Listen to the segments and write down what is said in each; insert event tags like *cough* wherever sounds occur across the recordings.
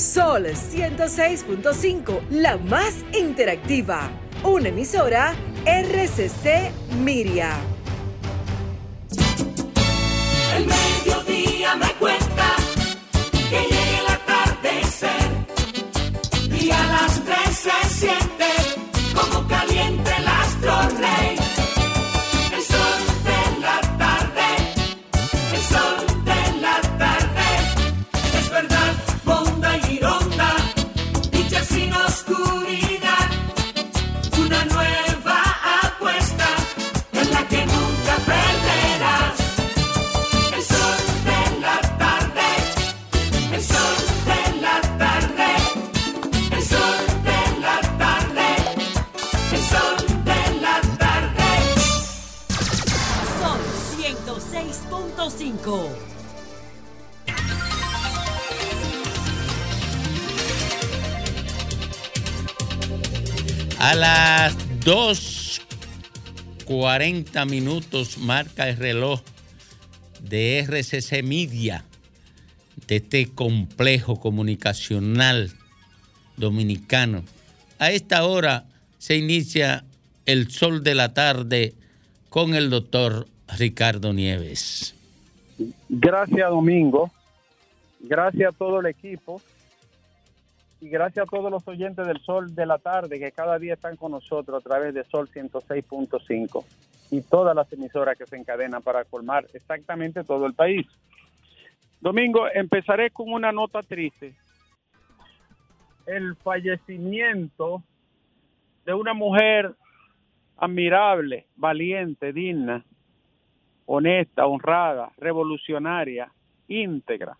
Sol 106.5, la más interactiva. Una emisora RCC Miria. El mediodía me cuenta que llegue el atardecer y a las tres se siente 2.40 minutos marca el reloj de RCC Media, de este complejo comunicacional dominicano. A esta hora se inicia el sol de la tarde con el doctor Ricardo Nieves. Gracias, Domingo. Gracias a todo el equipo. Y gracias a todos los oyentes del Sol de la Tarde que cada día están con nosotros a través de Sol 106.5 y todas las emisoras que se encadenan para colmar exactamente todo el país. Domingo, empezaré con una nota triste. El fallecimiento de una mujer admirable, valiente, digna, honesta, honrada, revolucionaria, íntegra.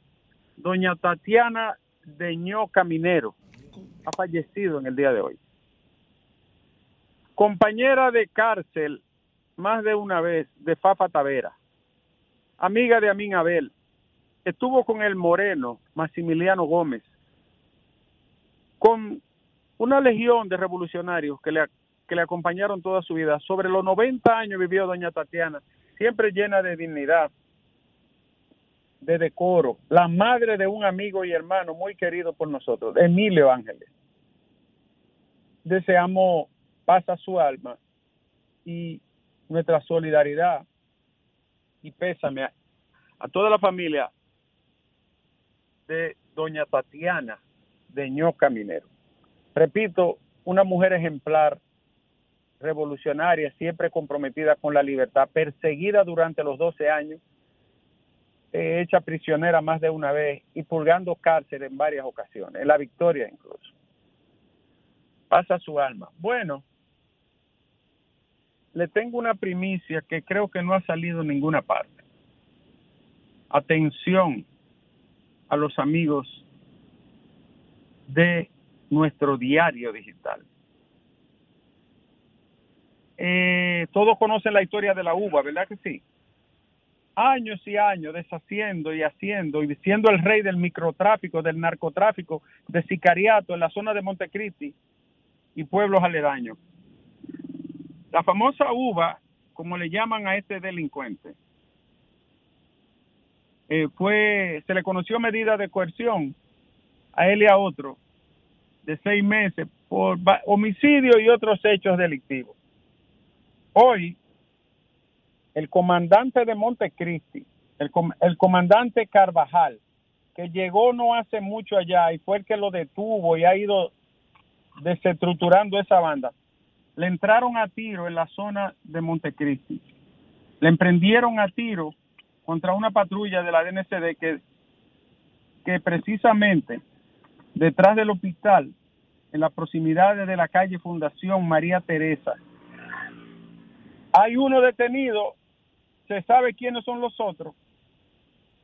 Doña Tatiana Deñó Caminero ha fallecido en el día de hoy. Compañera de cárcel más de una vez de Fafa Tavera, amiga de Amin Abel, estuvo con el Moreno, Maximiliano Gómez, con una legión de revolucionarios que le, que le acompañaron toda su vida. Sobre los 90 años vivió doña Tatiana, siempre llena de dignidad, de decoro, la madre de un amigo y hermano muy querido por nosotros, Emilio Ángeles. Deseamos paz a su alma y nuestra solidaridad y pésame a, a toda la familia de doña Tatiana de Ñoca Minero. Repito, una mujer ejemplar, revolucionaria, siempre comprometida con la libertad, perseguida durante los 12 años, eh, hecha prisionera más de una vez y purgando cárcel en varias ocasiones, en la victoria incluso. Pasa su alma. Bueno, le tengo una primicia que creo que no ha salido en ninguna parte. Atención a los amigos de nuestro diario digital. Eh, todos conocen la historia de la uva, ¿verdad que sí? Años y años deshaciendo y haciendo y siendo el rey del microtráfico, del narcotráfico, de sicariato en la zona de Montecristi y pueblos aledaños. La famosa uva, como le llaman a este delincuente, eh, fue, se le conoció medida de coerción a él y a otro de seis meses por homicidio y otros hechos delictivos. Hoy, el comandante de Montecristi, el, com- el comandante Carvajal, que llegó no hace mucho allá y fue el que lo detuvo y ha ido desestructurando esa banda, le entraron a tiro en la zona de Montecristi. Le emprendieron a tiro contra una patrulla de la DNCD que, que precisamente detrás del hospital, en las proximidades de la calle Fundación María Teresa, hay uno detenido, se sabe quiénes son los otros,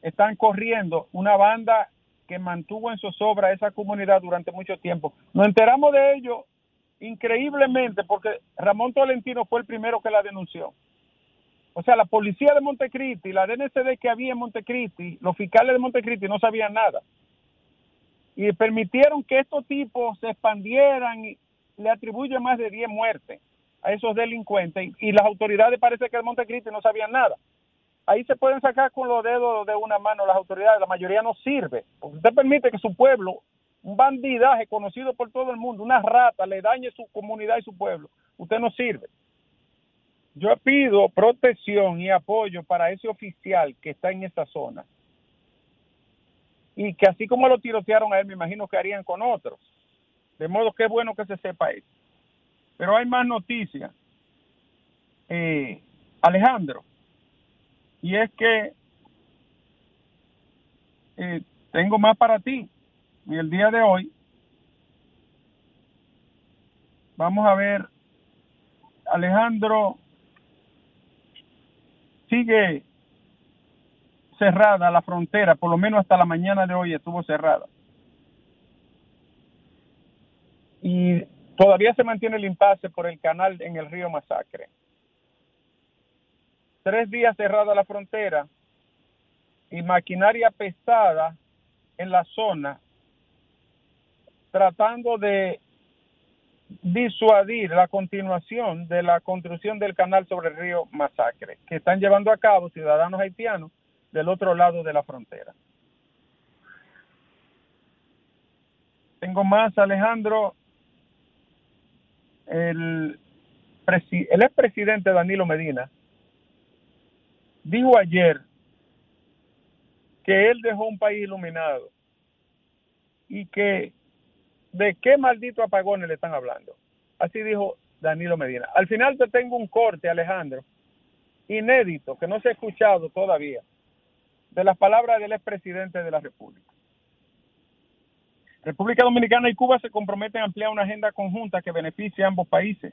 están corriendo una banda que mantuvo en zozobra esa comunidad durante mucho tiempo. Nos enteramos de ello increíblemente porque Ramón Tolentino fue el primero que la denunció. O sea, la policía de Montecristi, la DNCD que había en Montecristi, los fiscales de Montecristi no sabían nada. Y permitieron que estos tipos se expandieran y le atribuyen más de 10 muertes a esos delincuentes y, las autoridades parece que de Montecristi no sabían nada. Ahí se pueden sacar con los dedos de una mano las autoridades, la mayoría no sirve. Usted permite que su pueblo un bandidaje conocido por todo el mundo, una rata, le dañe su comunidad y su pueblo, usted no sirve. Yo pido protección y apoyo para ese oficial que está en esa zona. Y que así como lo tirotearon a él, me imagino que harían con otros. De modo que es bueno que se sepa eso. Pero hay más noticias. Eh, Alejandro, y es que eh, tengo más para ti. Y el día de hoy vamos a ver, Alejandro, sigue cerrada la frontera, por lo menos hasta la mañana de hoy estuvo cerrada. Y todavía se mantiene el impasse por el canal en el río Masacre. Tres días cerrada la frontera y maquinaria pesada en la zona tratando de disuadir la continuación de la construcción del canal sobre el río Masacre, que están llevando a cabo ciudadanos haitianos del otro lado de la frontera. Tengo más, Alejandro. El, el expresidente Danilo Medina dijo ayer que él dejó un país iluminado y que de qué maldito apagones le están hablando. Así dijo Danilo Medina. Al final te tengo un corte, Alejandro, inédito, que no se ha escuchado todavía, de las palabras del expresidente de la República. República Dominicana y Cuba se comprometen a ampliar una agenda conjunta que beneficie a ambos países.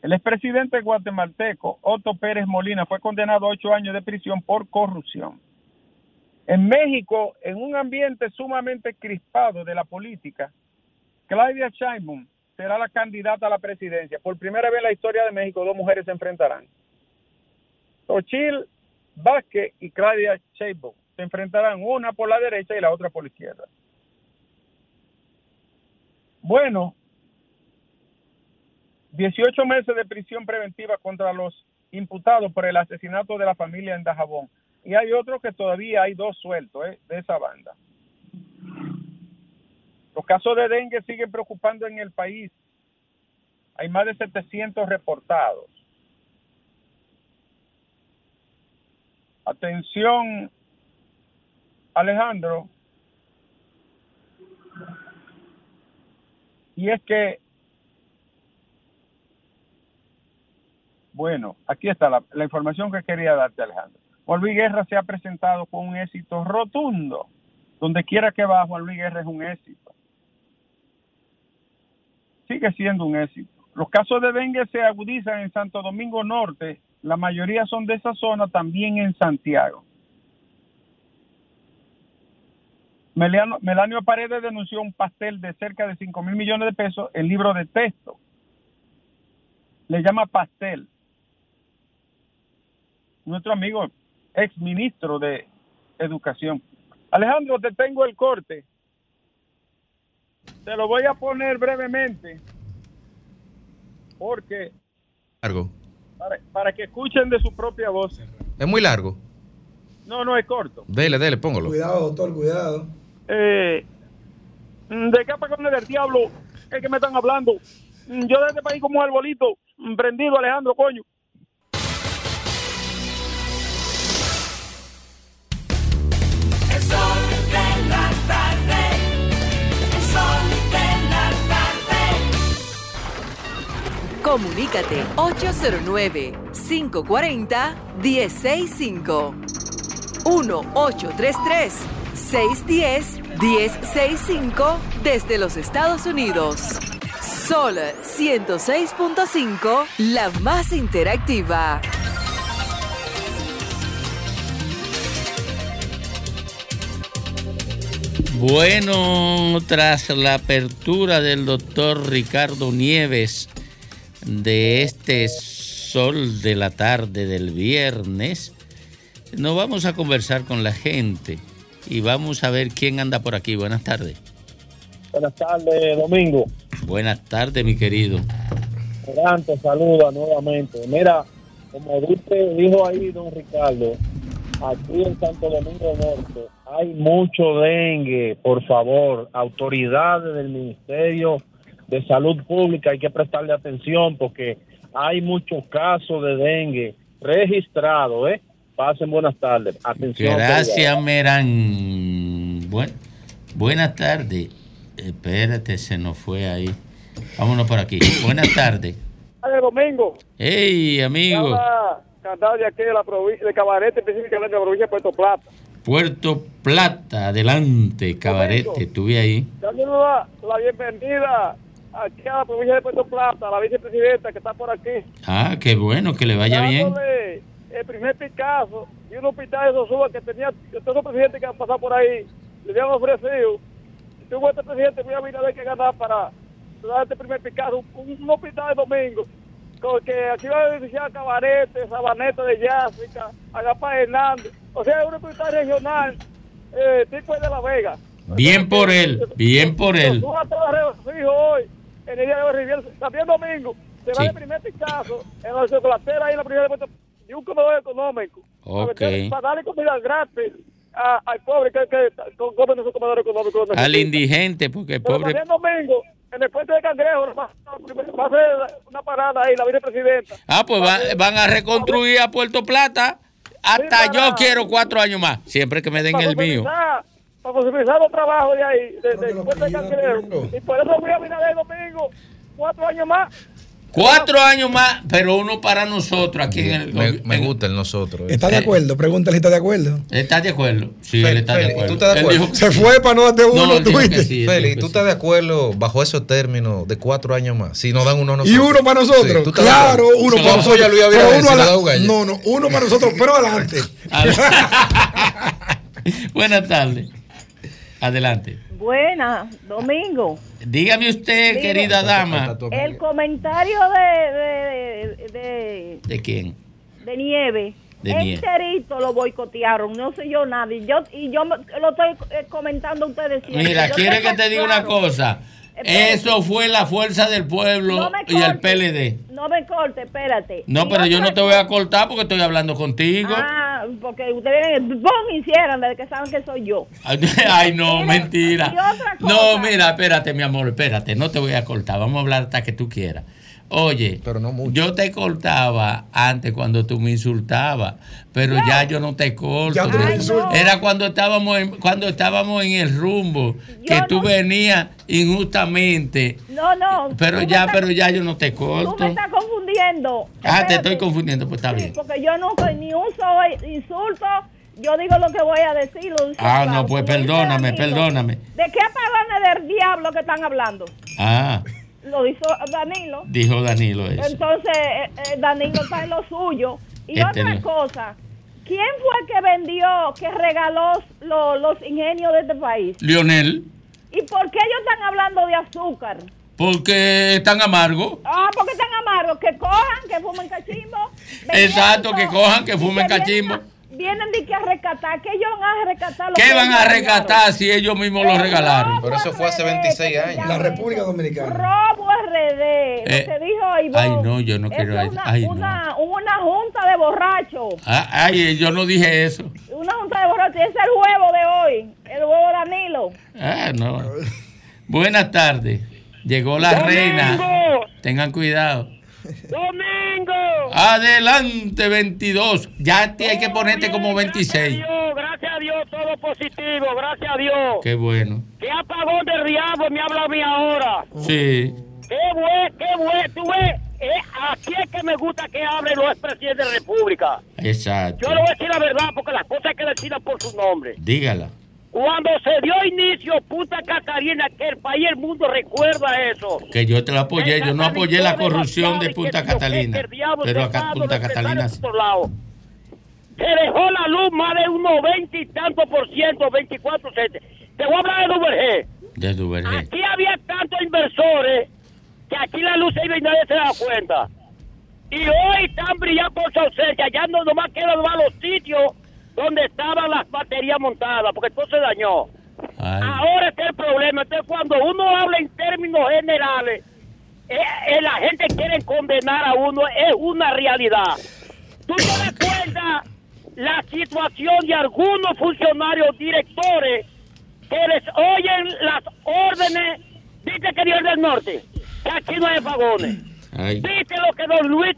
El expresidente guatemalteco Otto Pérez Molina fue condenado a ocho años de prisión por corrupción. En México, en un ambiente sumamente crispado de la política, Claudia Sheinbaum será la candidata a la presidencia. Por primera vez en la historia de México, dos mujeres se enfrentarán. Xochitl Vázquez y Claudia Sheinbaum se enfrentarán una por la derecha y la otra por la izquierda. Bueno, 18 meses de prisión preventiva contra los imputados por el asesinato de la familia en Dajabón y hay otro que todavía hay dos sueltos ¿eh? de esa banda. Los casos de dengue siguen preocupando en el país. Hay más de 700 reportados. Atención, Alejandro. Y es que, bueno, aquí está la, información que quería darte, Alejandro. Juan Luis Guerra se ha presentado con un éxito rotundo. Donde quiera que va, Juan Luis Guerra es un éxito. Sigue siendo un éxito. Los casos de dengue se agudizan en Santo Domingo Norte. La mayoría son de esa zona, también en Santiago. Melanio Paredes denunció un pastel de cerca de 5 mil millones de pesos en libro de texto. Le llama pastel. Nuestro amigo ex ministro de Educación. Alejandro, te tengo el corte. Te lo voy a poner brevemente porque... Largo. Para, que escuchen de su propia voz. ¿Es muy largo? No, no es corto. Dele, dele, póngalo. Cuidado, doctor, cuidado. Eh, ¿De qué apagón del diablo es que me están hablando? Yo de este país como un arbolito prendido, Alejandro, coño. Comunícate 809-540-1065. 1-833-610-1065 desde los Estados Unidos. Sol 106.5, la más interactiva. Bueno, tras la apertura del doctor Ricardo Nieves de este sol de la tarde del viernes, nos vamos a conversar con la gente y vamos a ver quién anda por aquí. Buenas tardes. Buenas tardes, Domingo. Buenas tardes, mi querido. Antes, saluda nuevamente. Mira, como dice, dijo ahí don Ricardo, aquí en Santo Domingo Norte hay mucho dengue. Por favor, autoridades del Ministerio de Salud Pública, hay que prestarle atención porque hay muchos casos de dengue registrados, ¿eh? Pasen buenas tardes. Atención. Gracias, Merán. Buen, buenas tardes. Espérate, se nos fue ahí. Vámonos por aquí. *coughs* Buenas tardes. de domingo. Hey, amigo. Cantado de aquí de la provincia, de Cabarete, específicamente de la provincia de Puerto Plata. Puerto Plata, adelante, cabarete, estuve ahí. Dándole la, la bienvenida aquí a la provincia de Puerto Plata, a la vicepresidenta que está por aquí. Ah, qué bueno, que le vaya bien. El primer Picasso y un hospital de Sosúa que tenía, que todos los presidentes que han pasado por ahí le habían ofrecido. Y tuvo este presidente muy Abinader que ganar para dar este primer Picasso, un, un hospital de domingo. Que aquí va a beneficiar a Cabarete, Sabaneta de Yásica, Agapá Hernández. O sea, un hospital regional, eh, tipo de La Vega. Bien por él, bien por él. Hoy, en el día de hoy. También domingo, se va el primer Picasso en la chocolatera en la primera de Y un comedor económico. Ok. Para, darle comida gratis a- al pobre que, que co- come en esos comedores económicos. Al indigente, porque Pero pobre. también domingo, en el puente de Cangrejo, va, va a ser una parada ahí, la vicepresidenta. Ah, pues va- van a reconstruir a Puerto Plata. Hasta yo quiero cuatro años más, siempre que me den para el mío. Para posibilitar los trabajos de ahí, de- del puente de Cangrejo. Y por eso voy a mirar el domingo, cuatro años más. Cuatro años más, pero uno para nosotros aquí en el. Me, me gusta el nosotros. ¿Está de acuerdo? Pregúntale si está de acuerdo. ¿Estás de acuerdo? Sí, Fe- él está de Félix, acuerdo. ¿tú estás de acuerdo? dijo Se fue para no darte uno, No, tú viste. sí, ¿tú estás de acuerdo bajo esos términos de cuatro años más? Si nos dan uno a nosotros. Y uno para nosotros. Sí, ¿tú estás de claro, uno para nosotros. Luis Abinader, Pero uno a la-. No, no, uno para nosotros, pero adelante. *laughs* *laughs* Buenas tardes. Adelante. Buena, Domingo. Dígame usted, querida dama. El comentario de, de, de, ¿De quién? de Nieve. De Nieve. enterito lo boicotearon, no sé yo nada. Y yo, y yo me- lo estoy comentando a ustedes siempre. Mira, quiere que te diga una cosa. Eso fue la fuerza del pueblo No me y el PLD. No me corte, espérate. No, pero yo no te voy a cortar porque estoy hablando contigo. Ah, porque ustedes ¡pum! hicieran desde que saben que soy yo. Ay, *laughs* no, mentira. y otra cosa. No, mira, espérate, mi amor, espérate, no te voy a cortar. Vamos a hablar hasta que tú quieras. Oye, yo te cortaba antes cuando tú me insultabas, pero ya yo no te corto. Ya tú no. Era cuando estábamos en, cuando estábamos en el rumbo, que tú venías injustamente, No, no. pero tú ya, estás- pero ya yo no te Tú corto. me estás confundiendo. Ah, te estoy confundiendo, pues está Sí, bien. porque yo nunca ni uso insulto, yo digo lo que voy a decir. digo Ah, no, pues perdóname, perdóname. ¿De qué paganes del diablo que están hablando? Ah, Lo hizo Danilo. dijo Danilo eso. Entonces, eh, eh, Danilo está en lo suyo. Y Este otra no. cosa, ¿quién fue que vendió, que regaló lo- los ingenios de este país? Lionel, ¿Y por qué ellos están hablando de azúcar? porque están amargos. Ah, porque están amargos, que cojan, que fumen cachimbo. *laughs* Exacto, que cojan, que fumen cachimbo. Vienen de que a rescatar, que ellos van a rescatar lo ¿Qué que van a rescatar si ellos mismos lo regalaron? Pero eso fue hace 26 años. La República Dominicana. Robo RD, Eh, lo que dijo Ivonne. ay, no, yo no quiero eso. Una, Ay, no. una, una junta de borrachos. Ah, Ay, yo no dije eso. Una junta de borrachos. Ese es el huevo de hoy. El huevo Danilo. Ah, no. Buenas tardes. Llegó la reina. Tengan cuidado. ¡Domingo! Adelante, 22. Ya a ti hay que ponerte como 26. Dios, gracias a Dios, todo positivo, gracias a Dios. Qué bueno. ¿Qué apagón del diablo me habla a mí ahora? Sí. Qué bueno, qué bueno. Tú ves, eh, aquí es que me gusta que hablen los expresidentes de la República. Exacto. Yo le voy a decir la verdad porque las cosas hay que decirlas por su nombre. Dígala. Cuando se dio inicio Punta Catarina, que el país y el mundo recuerda eso. Que yo te lo apoyé. Yo no apoyé la corrupción de Punta Catalina. Pero acá Punta Catalina. Se dejó la luz más de unos 20 y tantos por ciento, 24 centes. Te voy a hablar de Duvergé. De Duvergé. Aquí había tantos inversores que aquí la luz se iba y nadie se daba cuenta. Y hoy están brillando por su ausencia. Ya no nomás quedan nomás los sitios donde estaban las baterías montadas, porque todo se dañó. Ahora está el problema. Entonces, cuando uno habla en términos generales, eh, eh, la gente quiere condenar a uno, es una realidad. ¿Tú te das cuenta la situación de algunos funcionarios directores que les oyen las órdenes, dice que Dios del norte, que aquí no hay vagones. Viste lo que don Luis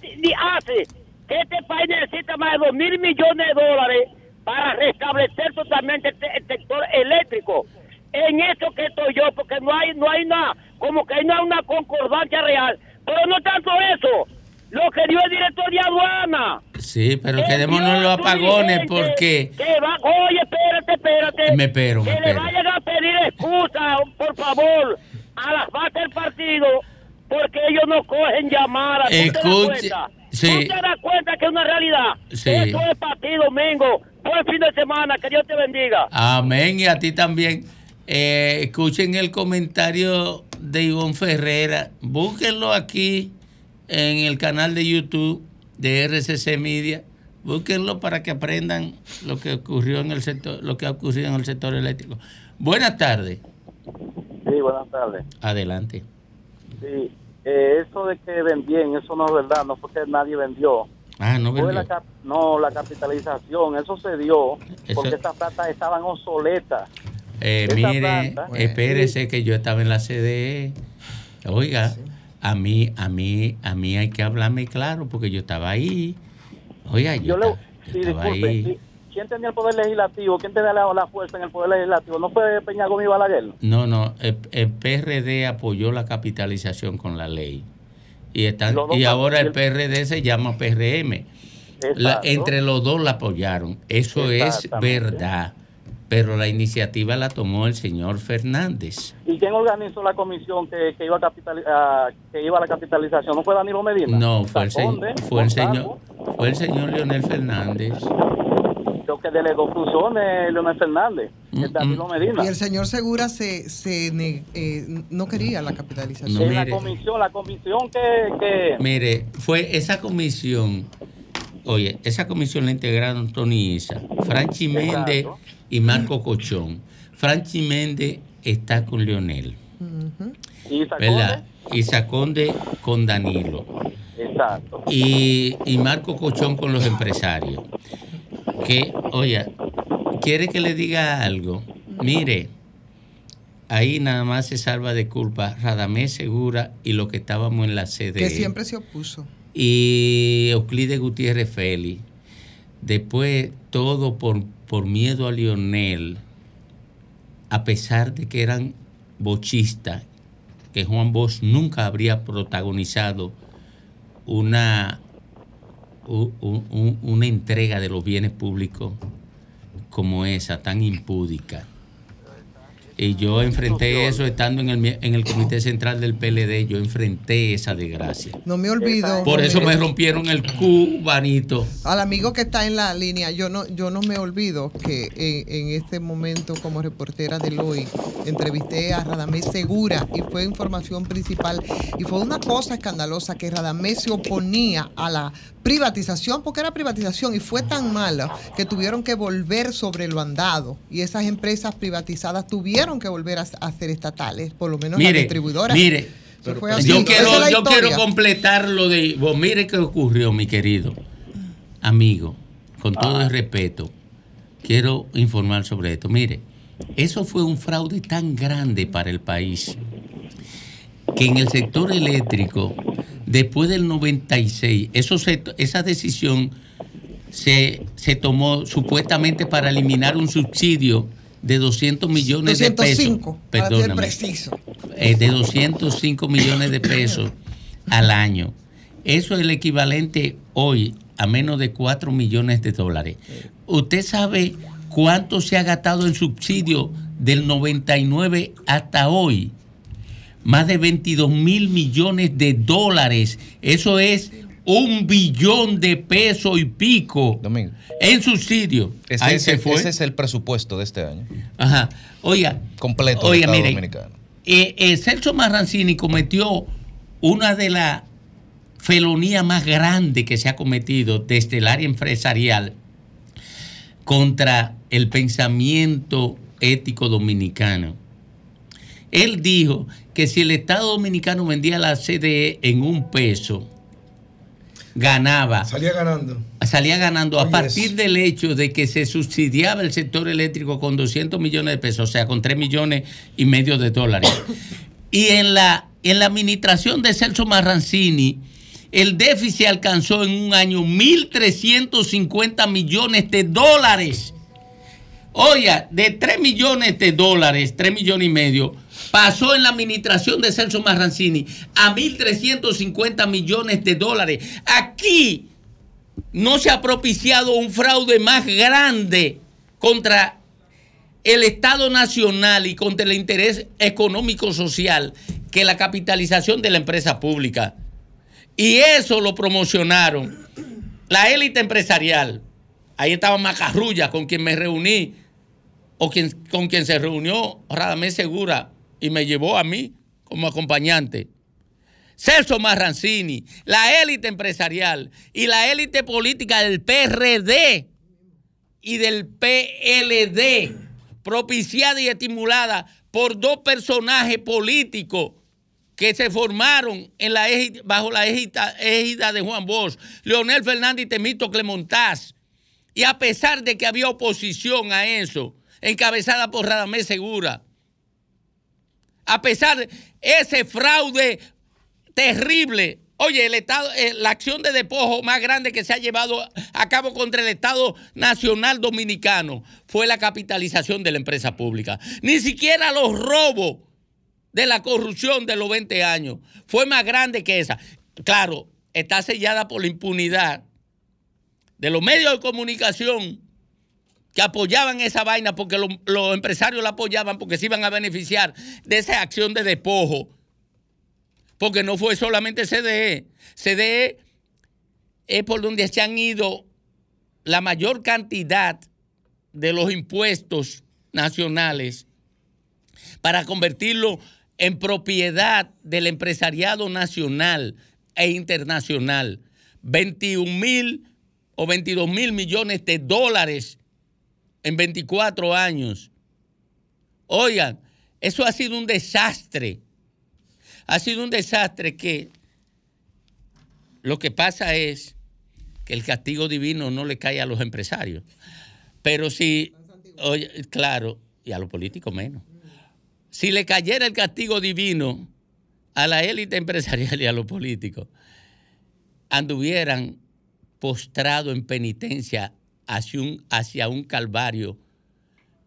hace, que este país necesita más de dos mil millones de dólares para restablecer totalmente este- el sector eléctrico. En eso que estoy yo, porque no hay, no hay nada, como que no hay una concordancia real. Pero no tanto eso, lo que dio el director de aduana. Sí, pero quedémonos los apagones porque... Que va, oye, espérate, espérate. Me espero, me que le vayan a pedir excusa, por favor, a las bases del partido, porque ellos no cogen llamadas. ¿Tú te das Escuche, cuenta? sí. ¿Tú te das cuenta que es una realidad? Sí. Eso es para ti, Domingo. Buen fin de semana, que Dios te bendiga. Amén, y a ti también. Eh, escuchen el comentario de Ivonne Ferrera. Búsquenlo aquí en el canal de YouTube de RCC Media. Búsquenlo para que aprendan lo que ocurrió en el sector, lo que ha ocurrido en el sector eléctrico. Buenas tardes. Sí, buenas tardes. Adelante. Sí, eh, eso de que vendían, eso no es verdad, no fue que nadie vendió. Ah, no Fue la cap- no, la capitalización, eso se dio porque esas platas estaban obsoletas. Eh, mire, planta- espérese que yo estaba en la CDE. Oiga, a mí, a mí, a mí hay que hablarme claro porque yo estaba ahí. Oiga, yo, Yo le, yo sí, estaba disculpe, ahí. sí, ¿quién tenía el poder legislativo? ¿Quién tenía la, la fuerza en el poder legislativo? ¿No fue Peña Gómez Balaguer? No, no, el, el PRD apoyó la capitalización con la ley. Y, están, y ahora el PRD se llama PRM. La- entre los dos la apoyaron. Eso es verdad. Pero la iniciativa la tomó el señor Fernández. ¿Y quién organizó la comisión que, que iba a capitali- a- que iba a la capitalización? ¿No fue Danilo Medina? No, fue el, de fue el señor, fue el señor Leonel Fernández. Lo que delegó funciones Leonel Fernández, Mm, es Danilo Medina. Y el señor Segura se, se ne- eh, no quería la capitalización. No, en la mire. comisión, la comisión que, que Mire, fue esa comisión, oye, esa comisión la integraron Tony Isa, Franchi Méndez y Marco Cochón. Franchi Méndez está con Leonel, y sacó ¿verdad? Y Saconde con Danilo. Exacto. Y, y Marco Cochón con los empresarios. Que, oye, quiere que le diga algo. Mire, ahí nada más se salva de culpa Radamés Segura y lo que estábamos en la sede. Que siempre se opuso. y Euclides Gutiérrez Félix. Después, todo por, por miedo a Lionel, a pesar de que eran bochistas, que Juan Bosch nunca habría protagonizado una, un- una entrega de los bienes públicos como esa, tan impúdica. Y yo enfrenté eso estando en el, en el Comité Central del PLD, yo enfrenté esa desgracia. No me olvido. Por eso me rompieron el cubanito. Al amigo que está en la línea, yo no, yo no me olvido que en, en este momento como reportera del hoy entrevisté a Radamés Segura y fue información principal y fue una cosa escandalosa que Radamés se oponía a la privatización porque era privatización y fue tan mala que tuvieron que volver sobre lo andado y esas empresas privatizadas tuvieron que volver a, a ser estatales, por lo menos las Mire, distribuidoras. mire, yo quiero, es yo quiero completar lo de. vos mire qué ocurrió, mi querido amigo, con todo el respeto. Quiero informar sobre esto. Mire, eso fue un fraude tan grande para el país que en el sector eléctrico, después del 96, eso se- esa decisión se, se tomó supuestamente para eliminar un subsidio de 200 millones de pesos. 205, para ser preciso. eh, de 205 millones de pesos al año. Eso es el equivalente hoy a menos de 4 millones de dólares. ¿Usted sabe cuánto se ha gastado en subsidio del 99 hasta hoy? Más de 22 mil millones de dólares. Eso es un billón de pesos y pico en subsidio. Ese, Ahí es, se fue. ese es el presupuesto de este año. Ajá. Oiga. Completo Oiga, mire, Dominicano. eh, eh, Celso Marrancini cometió una de las felonías más grandes que se ha cometido desde el área empresarial contra el pensamiento ético dominicano. Él dijo que si el Estado dominicano vendía la CDE en un peso, ganaba Salía ganando. salía ganando a partir eso. del hecho de que se subsidiaba el sector eléctrico con 200 millones de pesos, o sea, con 3 millones y medio de dólares. Y en la, en la administración de Celso Marrancini, el déficit alcanzó en un año 1.350 millones de dólares. Oiga, de 3 millones de dólares, 3 millones y medio, pasó en la administración de Celso Marrancini a 1.350 millones de dólares. Aquí no se ha propiciado un fraude más grande contra el Estado Nacional y contra el interés económico social que la capitalización de la empresa pública. Y eso lo promocionaron la élite empresarial. Ahí estaba Macarrulla, con quien me reuní, o con quien se reunió Radamés Segura y me llevó a mí como acompañante. Celso Marrancini, la élite empresarial y la élite política del PRD y del PLD, propiciada y estimulada por dos personajes políticos que se formaron bajo la égida, égida de Juan Bosch, Leonel Fernández y Temito Clemontaz. Y a pesar de que había oposición a eso, encabezada por Radamés Segura, a pesar de ese fraude terrible. Oye, el Estado, eh, la acción de despojo más grande que se ha llevado a cabo contra el Estado Nacional Dominicano fue la capitalización de la empresa pública. Ni siquiera los robos de la corrupción de los 20 años fue más grande que esa. Claro, está sellada por la impunidad de los medios de comunicación que apoyaban esa vaina porque lo- los empresarios la apoyaban porque se iban a beneficiar de esa acción de despojo. Porque no fue solamente CDE. CDE es por donde se han ido la mayor cantidad de los impuestos nacionales para convertirlo en propiedad del empresariado nacional e internacional. 21 mil o 22 mil millones de dólares en 24 años. Oigan, eso ha sido un desastre. Ha sido un desastre que lo que pasa es que el castigo divino no le cae a los empresarios. Pero si, claro, y a los políticos menos. Si le cayera el castigo divino a la élite empresarial y a los políticos, anduvieran postrado en penitencia hacia un, hacia un calvario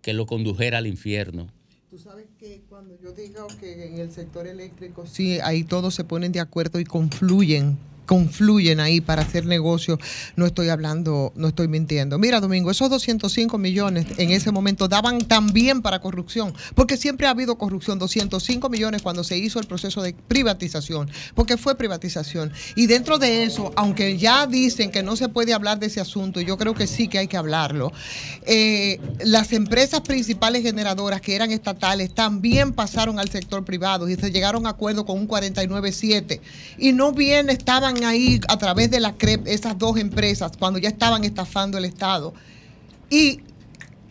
que lo condujera al infierno. Tú sabes que cuando yo digo que en el sector eléctrico, sí, ahí todos se ponen de acuerdo y confluyen confluyen ahí para hacer negocio, no estoy hablando, no estoy mintiendo. Mira, Domingo, esos 205 millones en ese momento daban también para corrupción, porque siempre ha habido corrupción, 205 millones cuando se hizo el proceso de privatización, porque fue privatización. Y dentro de eso, aunque ya dicen que no se puede hablar de ese asunto, yo creo que sí que hay que hablarlo, eh, las empresas principales generadoras que eran estatales también pasaron al sector privado y se llegaron a acuerdo con un 49.7 y no bien estaban ahí a través de la CREP esas dos empresas cuando ya estaban estafando el Estado. Y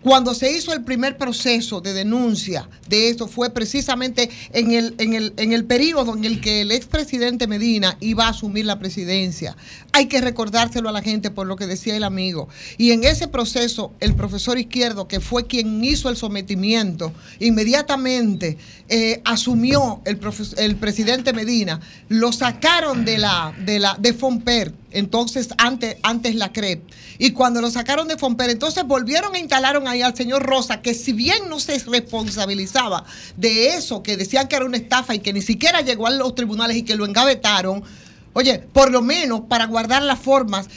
cuando se hizo el primer proceso de denuncia de eso fue precisamente en el, en el, en el periodo en el que el expresidente Medina iba a asumir la presidencia. Hay que recordárselo a la gente por lo que decía el amigo. Y en ese proceso, el profesor Izquierdo, que fue quien hizo el sometimiento, inmediatamente eh, asumió el, el presidente Medina, lo sacaron de la, de la, de Fomper, entonces antes, antes la CREP. Y cuando lo sacaron de Fomper, entonces volvieron e instalaron ahí al señor Rosa, que si bien no se responsabilizaba de eso, que decían que era una estafa y que ni siquiera llegó a los tribunales y que lo engavetaron, oye, por lo menos para guardar las formas,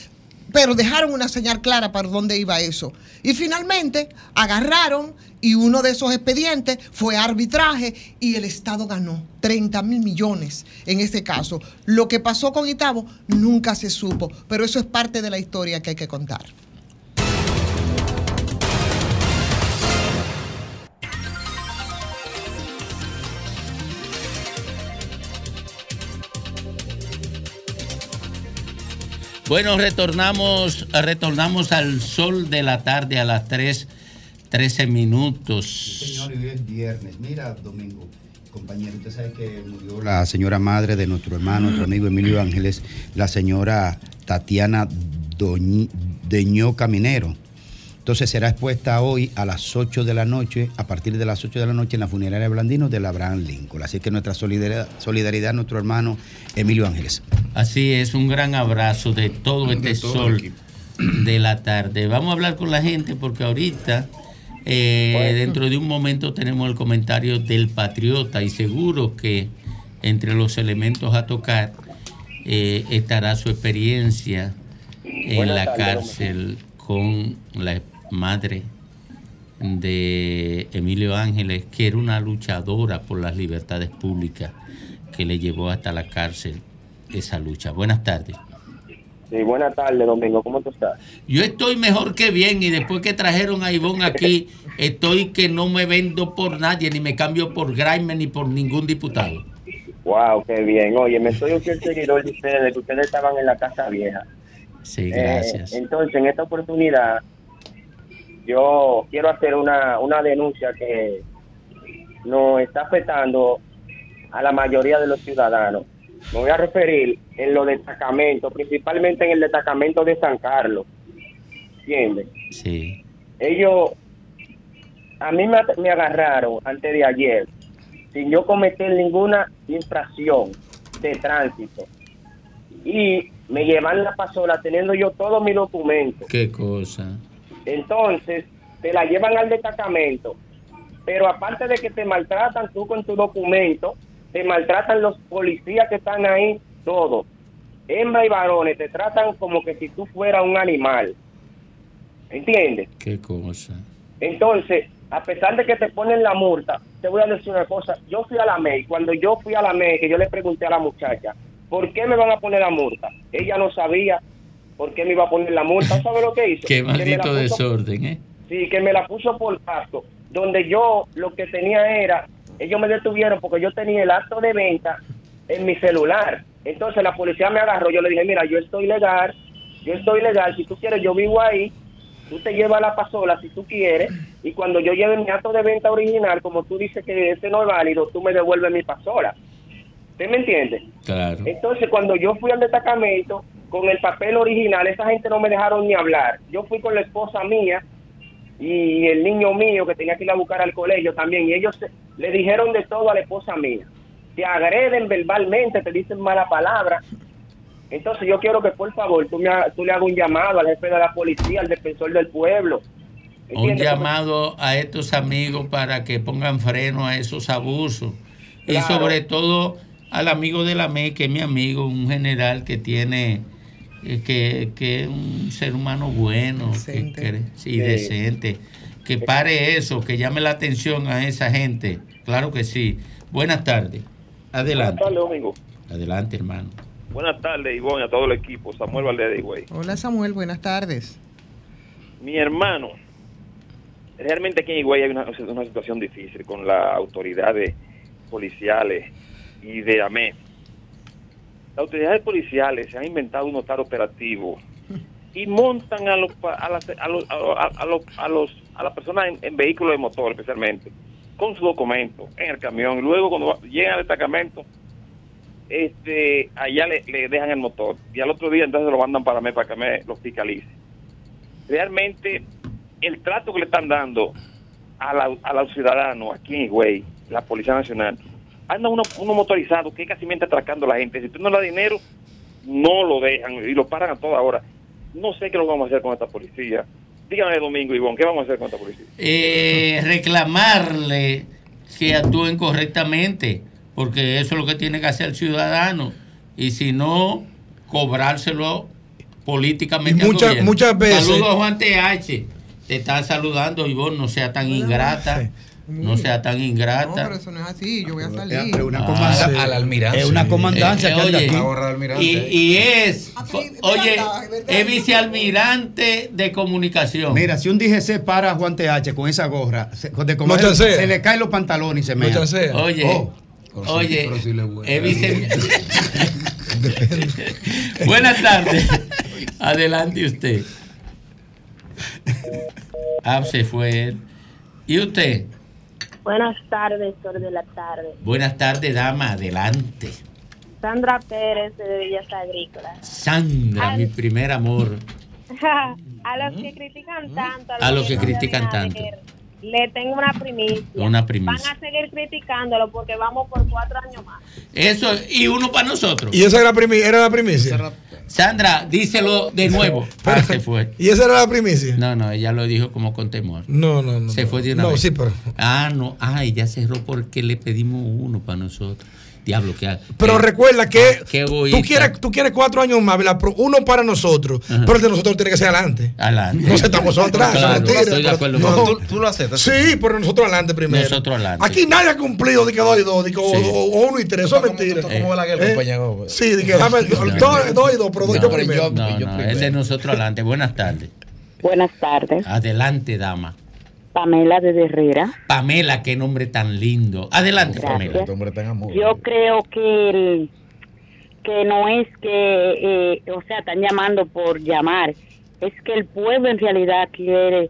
pero dejaron una señal clara para dónde iba eso. Y finalmente agarraron y uno de esos expedientes fue arbitraje y el Estado ganó 30 mil millones en ese caso. Lo que pasó con Itabo nunca se supo, pero eso es parte de la historia que hay que contar. Bueno, retornamos, retornamos al sol de la tarde a las 3 13 minutos. Señor, hoy es viernes. Mira, Domingo, compañero, usted sabe que murió la señora madre de nuestro hermano, nuestro amigo Emilio Ángeles, la señora Tatiana Deñó Caminero. Entonces será expuesta hoy a las 8 de la noche, a partir de las 8 de la noche en la funeraria Blandino de la Abraham Lincoln. Así que nuestra solidaridad, solidaridad a nuestro hermano Emilio Ángeles. Así es, un gran abrazo de todo este todo sol de la tarde. Vamos a hablar con la gente porque ahorita, eh, dentro de un momento, tenemos el comentario del patriota y seguro que entre los elementos a tocar eh, estará su experiencia en Buenas la cárcel con la madre de Emilio Ángeles, que era una luchadora por las libertades públicas que le llevó hasta la cárcel esa lucha. Buenas tardes. Sí, buenas tardes, Domingo. ¿Cómo tú estás? Yo estoy mejor que bien y después que trajeron a Ivonne aquí, *laughs* estoy que no me vendo por nadie, ni me cambio por Grimer ni por ningún diputado. Wow, qué bien. Oye, me soy un fiel seguidor de ustedes, de que ustedes estaban en la Casa Vieja. Sí, Eh, gracias. entonces, en esta oportunidad, yo quiero hacer una, una denuncia que nos está afectando a la mayoría de los ciudadanos. Me voy a referir en los destacamentos, principalmente en el destacamento de San Carlos. ¿Entiendes? Sí. Ellos, a mí me, me agarraron antes de ayer sin yo cometer ninguna infracción de tránsito. Y me llevan la pasola teniendo yo todos mis documentos. Qué cosa. Entonces, te la llevan al destacamento. Pero aparte de que te maltratan tú con tu documento, te maltratan los policías que están ahí, todos. Hembra y varones te tratan como que si tú fueras un animal. ¿Entiendes? Qué cosa. Entonces, a pesar de que te ponen la multa, te voy a decir una cosa. Yo fui a la MEI. Cuando yo fui a la MEI, que yo le pregunté a la muchacha, ¿por qué me van a poner la multa? Ella no sabía por qué me iba a poner la multa. ¿Sabe lo que hizo? *laughs* Qué maldito puso- desorden, ¿eh? Sí, que me la puso por acto, donde yo lo que tenía era, ellos me detuvieron porque yo tenía el acto de venta en mi celular. Entonces la policía me agarró, yo le dije, mira, yo estoy legal, yo estoy legal, si tú quieres, yo vivo ahí, tú te llevas la pasola si tú quieres, y cuando yo lleve mi acto de venta original, como tú dices que ese no es válido, tú me devuelves mi pasola. ¿Usted me entiende? Claro. Entonces, cuando yo fui al destacamento con el papel original, esa gente no me dejaron ni hablar. Yo fui con la esposa mía y el niño mío que tenía que ir a buscar al colegio también. Y ellos se- le dijeron de todo a la esposa mía. Te agreden verbalmente, te dicen mala palabra. Entonces, yo quiero que por favor tú, me ha- tú le hagas un llamado al jefe de la policía, al defensor del pueblo. Un llamado a estos amigos para que pongan freno a esos abusos. Y sobre todo al amigo de la ME, que es mi amigo, un general que tiene, que, que es un ser humano bueno, que, que- sí, decente. Que pare eso, que llame la atención a esa gente. Claro que sí. Buenas tardes. Adelante. Buenas tardes, Domingo. Adelante, hermano. Buenas tardes, Ivonne, a todo el equipo. Samuel Valdez, güey. Hola Samuel, buenas tardes. Mi hermano, realmente aquí en Higüey hay una, una situación difícil con las autoridades policiales y de AME. Las autoridades policiales se han inventado un notar operativo y montan a los a las a los a, los a los a las personas en, vehículos de motor especialmente con su documento en el camión. Y luego cuando llegan al destacamento este allá le, le dejan el motor y al otro día entonces lo mandan para mí para que me lo fiscalice. Realmente el trato que le están dando a, la- a los ciudadanos aquí en Higüey, la Policía Nacional, anda uno, uno motorizado que casi atracando a la gente. Si tú no le das dinero, no lo dejan y lo paran a toda hora. No sé qué lo vamos a hacer con esta policía. Dígame, Domingo Ivón, ¿qué vamos a hacer con esta policía? eh, reclamarle que actúen correctamente, porque eso es lo que tiene que hacer el ciudadano. Y si no, cobrárselo políticamente. Al muchas- muchas veces- Saludos a Juan TH. Te está saludando, Ivonne, no sea tan ingrata. No sea tan No, ingrata. pero eso no es así, yo voy a salir. Es una Ah, comanda- sí. Al almirante. Es una comandancia Eh, que anda oye, aquí. y, y es, oye, es vicealmirante de comunicación. Mira, si un DGC para a Juan TH con esa gorra, se, de No se le caen los pantalones y se mea. Oye, Oh. oye, es vice- *laughs* Buenas tardes. Adelante usted. Ah, se fue él. ¿Y usted? Buenas tardes, Sol de la tarde. Buenas tardes, dama, adelante. Sandra Pérez de Villas Agrícolas. Sandra, mi primer amor. *laughs* a los que critican tanto, A los que critican tanto. Le tengo una primicia. Una primicia. Van a seguir criticándolo porque vamos por cuatro años más. Eso, y uno para nosotros. Y esa era, la primi- era la primicia. Sandra, díselo de nuevo. Ah, se fue. ¿Y esa era la primicia? No, no, ella lo dijo como con temor. No, no, no. Se fue de una No, vez. sí, pero. Ah, no. Ah, ella cerró porque le pedimos uno para nosotros. Diablo, que Pero recuerda que qué tú quieres, tú quieres cuatro años más, ¿verdad? Uno para nosotros, pero el de nosotros tiene que ser adelante. Adelante. No se estamos atrás. Claro, estoy de acuerdo no. contigo. Tú lo aceptas. Sí, pero nosotros adelante primero. Nosotros adelante. Aquí nadie ha cumplido de que dos y dos, de que Sí. o, o uno y tres, eso es mentira. ¿Cómo va la guerra, Eh, compañero? Sí, de que dame dos, dos y dos, pero dos yo primero. No, no, es de nosotros adelante. Buenas tardes. Buenas tardes. Adelante, dama. Pamela de Herrera. Pamela, qué nombre tan lindo. Adelante, Gracias. Pamela. Yo creo que el- que no es que, eh, o sea, están llamando por llamar, es que el pueblo en realidad quiere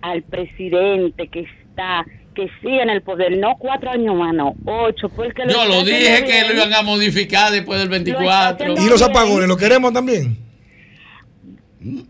al presidente que está, que sigue en el poder, no cuatro años más, no, ocho, porque Yo lo dije que bien. lo iban a modificar después del 24. Y los apagones, ¿lo queremos también?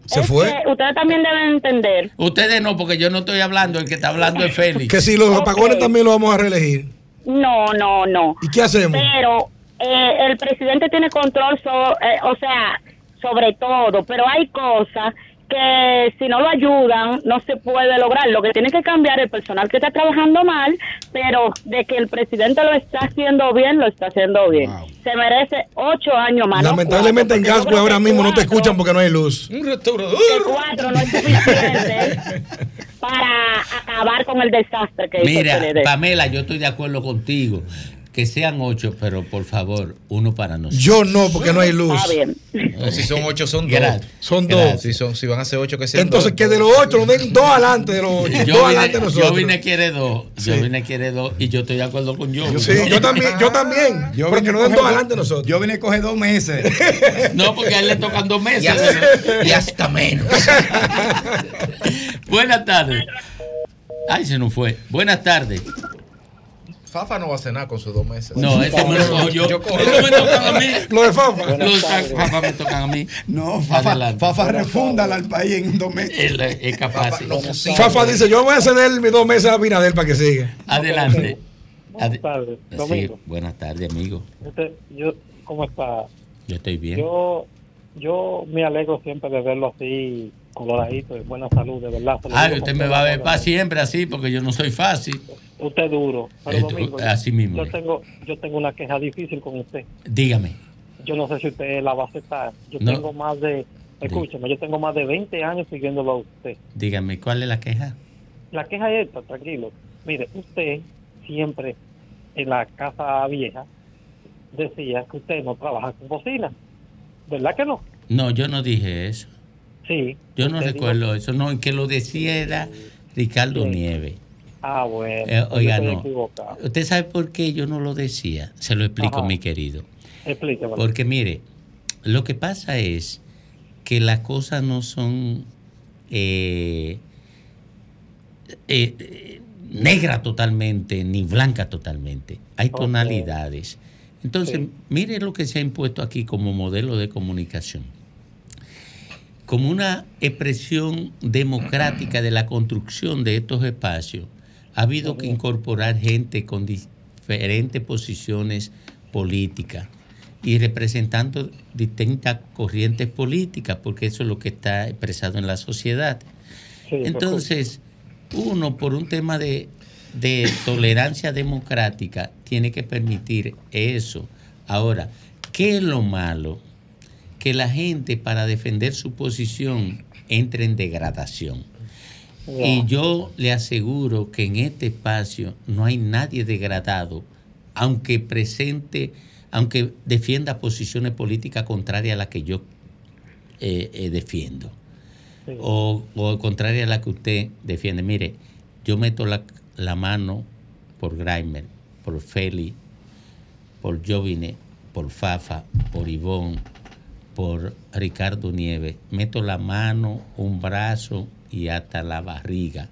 ¿Se Es fue? que ustedes también deben entender. Ustedes no, porque yo no estoy hablando, el que está hablando es Félix. Que si los apagones también los vamos a reelegir. No, no, no. ¿Y qué hacemos? Pero eh, el presidente tiene control, so- eh, o sea, sobre todo, pero hay cosas que si no lo ayudan no se puede lograr. Lo que tiene que cambiar el personal que está trabajando mal, pero de que el presidente lo está haciendo bien, lo está haciendo bien. Se merece ocho años más. Lamentablemente en cuatro, porque Gasco ahora mismo no te cuatro- escuchan porque no hay luz. que cuatro no es suficiente para acabar con el desastre que hizo el Mira, PLD. Pamela, yo estoy de acuerdo contigo. Que sean ocho, pero por favor, uno para nosotros. Yo no, porque no hay luz. Está bien. No, si son ocho, son dos. Gracias. Son Gracias. dos. Si, son, si van a ser ocho, que sean Entonces dos. que de los ocho nos den dos adelante de los ocho. Yo dos vine, adelante yo nosotros. vine quiere dos. Yo vine quiere dos y yo estoy de acuerdo con yo. Sí, yo también, yo también. Yo porque a den dos- adelante nosotros. Yo vine a coger dos meses. *laughs* No, porque a él le tocan dos meses. Y hasta, y hasta menos. *laughs* Buenas tardes. Ay, se nos fue. Buenas tardes. Fafa no va a cenar con sus dos meses. No, ese me lo yo. me tocan a mí. Lo de Fafa. Los Fafa me tocan a mí. No, Fafa, Adelante. Fafa refúndala al país en dos meses. Él es capaz. sí. Fafa dice, yo voy a ceder mis dos meses a Binader para que siga. Adelante. Buenas tardes, Sí, buenas tardes, amigo. Yo, ¿Cómo está? Yo estoy bien. Yo, yo me alegro siempre de verlo así, coloradito, en buena salud, de verdad. Ay, digo usted me va a ver para siempre así, porque yo no soy fácil. Usted es duro. Pero Esto- Domingo, así mismo Yo es. tengo, yo tengo una queja difícil con usted. Dígame. Yo no sé si usted la va a aceptar. Yo No. tengo más de, escúcheme, yo tengo más de 20 años siguiéndolo a usted. Dígame, ¿cuál es la queja? La queja es esta, tranquilo. Mire, usted siempre en la casa vieja decía que usted no trabaja con bocina. ¿Verdad que no? No, yo no dije eso. Sí. Yo no recuerdo dijo- eso. No, el que lo decía era Ricardo Nieves. Ah, bueno. Eh, oiga, no. equivocado. ¿Usted sabe por qué yo no lo decía? Se lo explico, Ajá. mi querido. Explíqueme. Porque mire, lo que pasa es que las cosas no son eh, eh, negra totalmente ni blanca totalmente. Hay tonalidades. Entonces, Sí. mire lo que se ha impuesto aquí como modelo de comunicación. Como una expresión democrática de la construcción de estos espacios, ha habido que incorporar gente con diferentes posiciones políticas y representando distintas corrientes políticas, porque eso es lo que está expresado en la sociedad. Entonces, uno, por un tema de, de tolerancia democrática, tiene que permitir eso. Ahora, ¿qué es lo malo? Que la gente, para defender su posición, entre en degradación. Y yo le aseguro que en este espacio no hay nadie degradado, aunque presente, aunque defienda posiciones políticas contrarias a las que yo eh, eh, defiendo o, o contraria a la que usted defiende. Mire, yo meto la, la mano por Grimer, por Feli, por Jovine, por Fafa, por Ivón, por Ricardo Nieves. Meto la mano, un brazo y hasta la barriga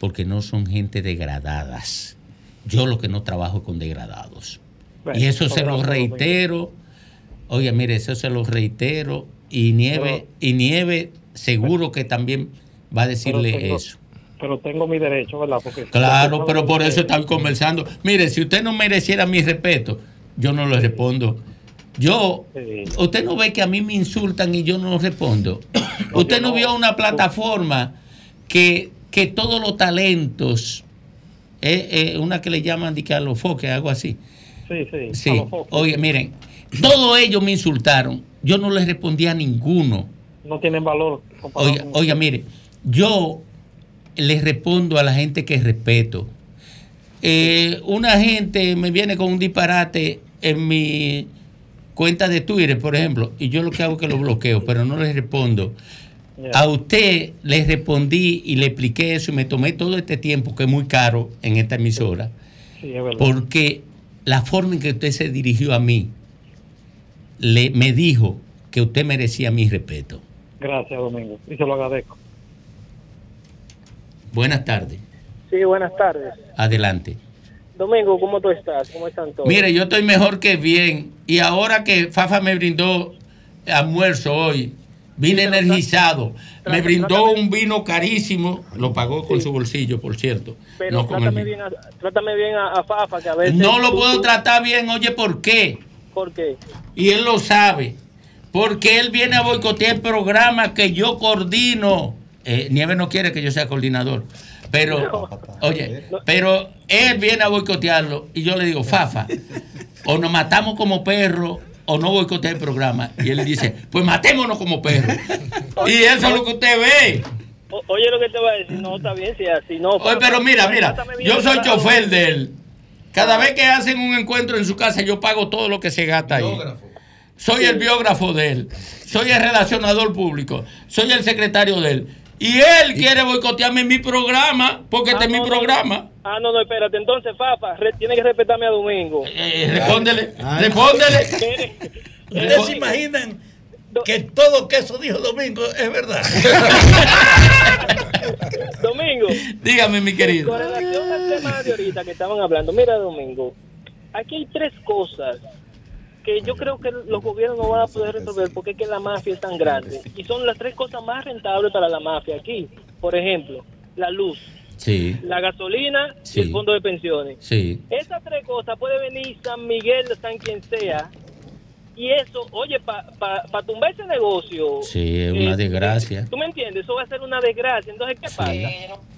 porque no son gente degradadas. Yo lo que no trabajo con degradados. Bueno, y eso se lo reitero. Oye, mire, eso se lo reitero. Y Nieve, y Nieve seguro que también va a decirle tengo- eso. Pero tengo mi derecho, ¿verdad? Porque Claro, pero por eso están conversando. Mire, si usted no mereciera mi respeto, yo no le respondo. Yo, usted no ve que a mí me insultan y yo no respondo. *coughs* usted no vio una plataforma que, que todos los talentos, eh, eh, una que le llaman de que a los foques, algo así. Sí, sí. Sí, oye, miren, todos ellos me insultaron. Yo no les respondí a ninguno. No tienen valor. Oiga, con- oiga, mire, yo le respondo a la gente que respeto. Eh, una gente me viene con un disparate en mi cuenta de Twitter, por ejemplo, y yo lo que hago es que lo bloqueo, pero no le respondo. A usted le respondí y le expliqué eso y me tomé todo este tiempo, que es muy caro en esta emisora, Sí, es verdad. porque la forma en que usted se dirigió a mí le, me dijo que usted merecía mi respeto. Gracias, Domingo. Y se lo agradezco. Buenas tardes. Sí, buenas tardes. Adelante. Domingo, ¿cómo tú estás? ¿Cómo están todos? Mire, yo estoy mejor que bien. Y ahora que Fafa me brindó almuerzo hoy, vine energizado. Me brindó un vino carísimo, lo pagó con su bolsillo, por cierto. Pero no trátame bien, a, trátame bien a, a Fafa, que a veces... No lo tú- puedo tú- tratar bien, oye, ¿por qué? ¿Por qué? Y él lo sabe. Porque él viene a boicotear el programa que yo coordino. Eh, Nieves no quiere que yo sea coordinador. Pero, oye, pero él viene a boicotearlo y yo le digo, Fafa, o nos matamos como perros o no boicotea el programa. Y él dice, pues matémonos como perros. Y eso es lo que usted ve. O- oye lo que te voy a decir, no, está bien, si así no... Oye, pero mira, mira, yo soy chofer de él. Cada vez que hacen un encuentro en su casa, yo pago todo lo que se gasta ahí. Soy el biógrafo de él. Soy el relacionador público. Soy el secretario de él. Y él quiere boicotearme mi programa, porque este es mi no, no. programa. Ah, no, no, espérate. Entonces, Fafa, re- tiene que respetarme a Domingo. Eh, respóndele, respóndele. *laughs* ¿Ustedes se imaginan que todo que eso dijo Domingo es verdad? *laughs* Domingo. Dígame, mi querido. Con relación al tema de ahorita que estaban hablando, mira, Domingo, aquí hay tres cosas que yo creo que los gobiernos no van a poder resolver porque es que la mafia es tan grande. Y son las tres cosas más rentables para la mafia aquí. Por ejemplo, la luz, Sí, la gasolina Sí. y el fondo de pensiones. sí. Esas tres cosas puede venir San Miguel, San quien sea, y eso, oye, para pa, pa tumbar ese negocio. Sí, es una eh, desgracia. ¿Tú me entiendes? Eso va a ser una desgracia. Entonces, ¿qué pasa?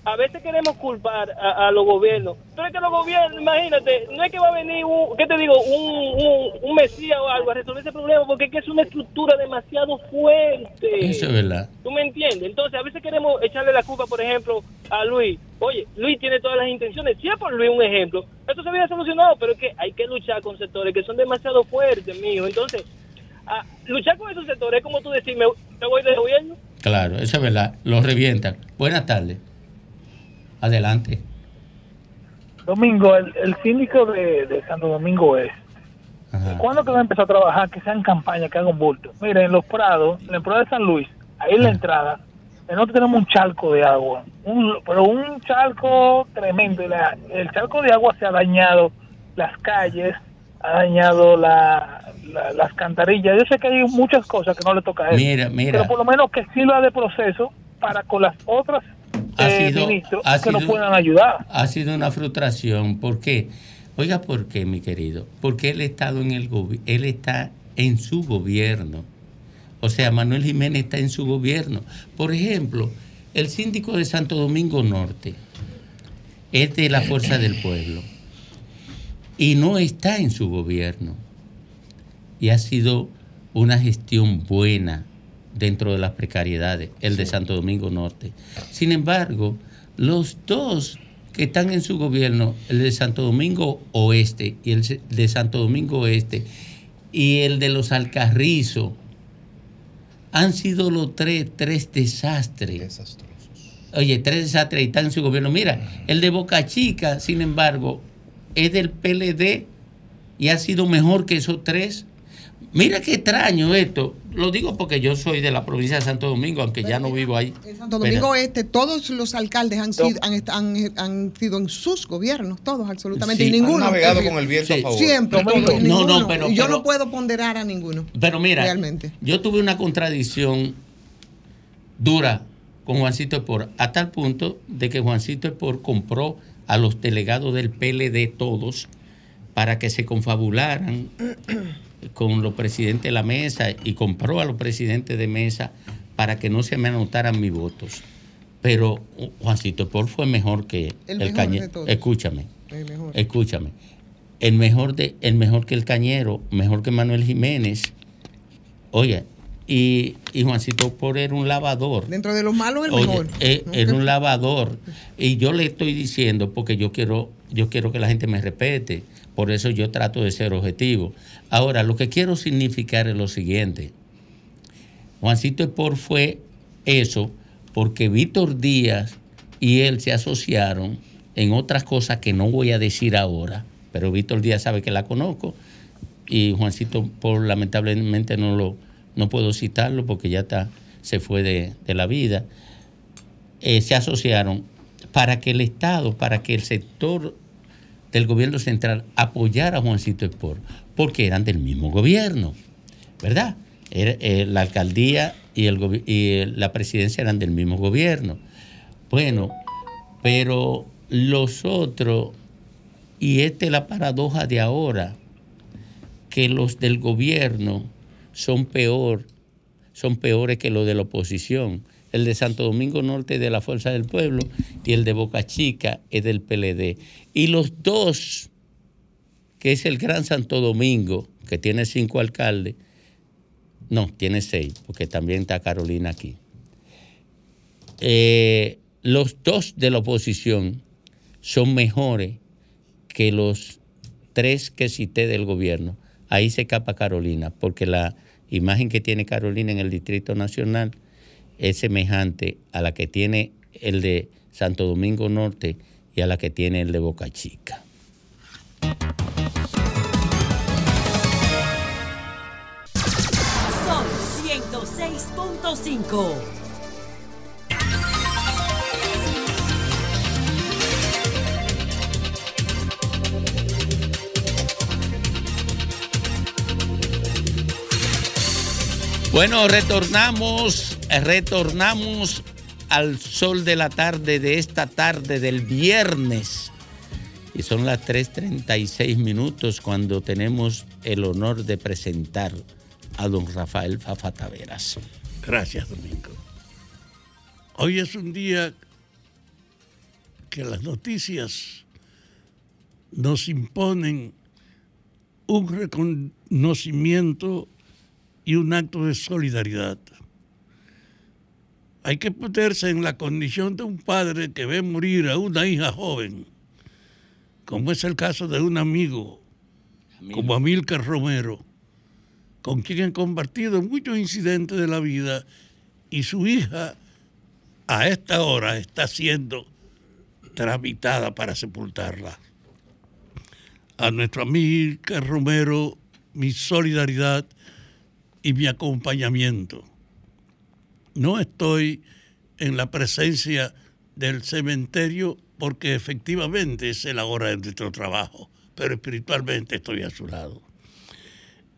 A veces queremos culpar a, a los gobiernos, pero es que los gobiernos, imagínate, no es que va a venir, un, ¿qué te digo? Un, un, un mesías o algo a resolver ese problema, porque es que es una estructura demasiado fuerte. Eso es verdad. ¿Tú me entiendes? Entonces, a veces queremos echarle la culpa, por ejemplo, a Luis. Oye, Luis tiene todas las intenciones. Si es por Luis un ejemplo, esto se había solucionado, pero es que hay que luchar con sectores que son demasiado fuertes, mijo. Entonces, a- luchar con esos sectores es como tú decir, me, me voy del gobierno. Claro, eso es verdad. Lo revientan. Buenas tardes. Adelante. Domingo, el, el síndico de, de Santo Domingo es. ¿Cuándo que va a empezar a trabajar? Que sean campañas, que hagan bulto. Miren, en los Prados, en el Prado de San Luis, ahí en la entrada, nosotros tenemos un charco de agua, un, pero un charco tremendo. la- el charco de agua se ha dañado las calles, ha dañado la, la- las cantarillas. Yo sé que hay muchas cosas que no le toca a él. Mira, mira. Pero por lo menos que sirva de proceso para con las otras Ha eh, sido- ha que nos puedan ayudar. Ha sido una frustración. ¿Por qué? Oiga, ¿por qué, mi querido? Porque él estado en el él está en su gobierno. O sea, Manuel Jiménez está en su gobierno. Por ejemplo, el síndico de Santo Domingo Norte es de la Fuerza del Pueblo y no está en su gobierno. Y ha sido una gestión buena dentro de las precariedades, el de Santo Domingo Norte. Sin embargo, los dos que están en su gobierno, el de Santo Domingo Oeste y el de Santo Domingo Oeste y el de los Alcarrizos, han sido los tres, tres desastres. Oye, tres desastres y están en su gobierno. Mira, el de Boca Chica, sin embargo, es del PLD y ha sido mejor que esos tres. Mira qué extraño esto. Lo digo porque yo soy de la provincia de Santo Domingo, aunque ya no vivo ahí. En Santo Domingo Este, todos los alcaldes han sido, han, han- han sido en sus gobiernos, todos absolutamente, Sí, y ninguno. han navegado con el viento a Sí. favor. Siempre, todos, y No, ninguno. no, pero- Y yo pero- no puedo ponderar a ninguno. Pero mira, Realmente. yo tuve una contradicción dura con Juancito Espor, a tal punto de que Juancito Espor compró a los delegados del PLD todos para que se confabularan con los presidentes de la mesa y compró a los presidentes de mesa para que no se me anotaran mis votos. Pero uh, Juancito Espor fue mejor que El el, mejor Cañe- de todos. Escúchame. El mejor. Escúchame. El mejor, de, el mejor que el Cañero, mejor que Manuel Jiménez. Oye, y, y Juancito por era un lavador. Dentro de los malos, el Oye, mejor. eh, ¿no? era un lavador. Y yo le estoy diciendo porque yo quiero, yo quiero que la gente me respete. Por eso yo trato de ser objetivo. Ahora, lo que quiero significar es lo siguiente. Juancito Espor fue eso porque Víctor Díaz y él se asociaron en otras cosas que no voy a decir ahora, pero Víctor Díaz sabe que la conozco y Juancito por lamentablemente no lo no puedo citarlo porque ya está se fue de, de la vida. Eh, se asociaron para que el Estado, para que el sector del gobierno central apoyara a Juancito Espor, porque eran del mismo gobierno, ¿verdad? Eh, la alcaldía y, y eh, la presidencia eran del mismo gobierno. Bueno, pero los otros, y esta es la paradoja de ahora, que los del gobierno son peor, son peores que los de la oposición. El de Santo Domingo Norte es de la Fuerza del Pueblo y el de Boca Chica es del PLD. Y los dos, que es el Gran Santo Domingo, que tiene cinco alcaldes, no, tiene seis, porque también está Carolina aquí. Eh, los dos de la oposición son mejores que los tres que cité del gobierno. Ahí se escapa Carolina, porque la imagen que tiene Carolina en el Distrito Nacional es semejante a la que tiene el de Santo Domingo Norte y a la que tiene el de Boca Chica. Son 106.5. Bueno, retornamos, retornamos al sol de la tarde de esta tarde del viernes. Y son las 3.36 minutos cuando tenemos el honor de presentar a don Rafael Fafa Taveras. Gracias, Domingo. Hoy es un día que las noticias nos imponen un reconocimiento y un acto de solidaridad. Hay que ponerse en la condición de un padre que ve morir a una hija joven, como es el caso de un amigo, como Amílcar Romero, con quien han compartido muchos incidentes de la vida y su hija a esta hora está siendo tramitada para sepultarla. A nuestro amigo Romero, mi solidaridad y mi acompañamiento. No estoy en la presencia del cementerio porque efectivamente es la hora de nuestro trabajo, pero espiritualmente estoy a su lado.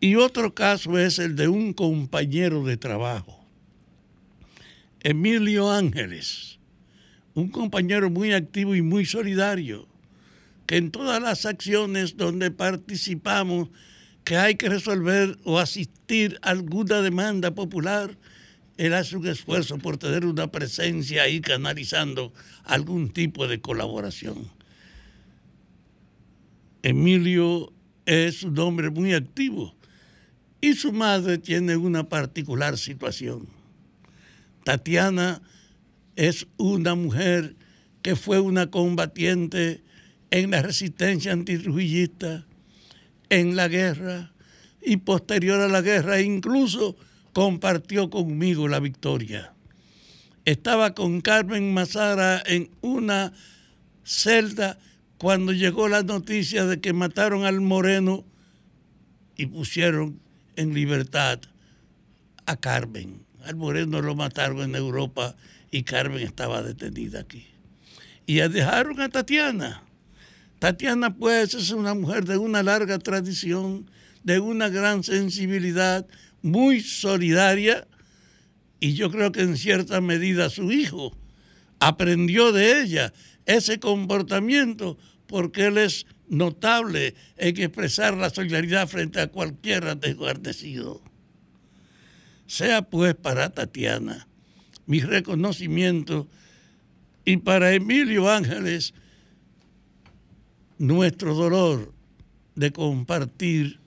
Y otro caso es el de un compañero de trabajo, Emilio Ángeles, un compañero muy activo y muy solidario, que en todas las acciones donde participamos, que hay que resolver o asistir a alguna demanda popular, él hace un esfuerzo por tener una presencia ahí canalizando algún tipo de colaboración. Emilio es un hombre muy activo y su madre tiene una particular situación. Tatiana es una mujer que fue una combatiente en la resistencia antitrujillista, en la guerra y posterior a la guerra incluso compartió conmigo la victoria. Estaba con Carmen Mazara en una celda cuando llegó la noticia de que mataron al moreno y pusieron en libertad a Carmen. Al Moreno lo mataron en Europa y Carmen estaba detenida aquí. Y dejaron a Tatiana. Tatiana pues es una mujer de una larga tradición, de una gran sensibilidad, muy solidaria y yo creo que en cierta medida su hijo aprendió de ella ese comportamiento porque él es notable en expresar la solidaridad frente a cualquier desguardecido. Sea pues para Tatiana mi reconocimiento y para Emilio Ángeles nuestro dolor de compartir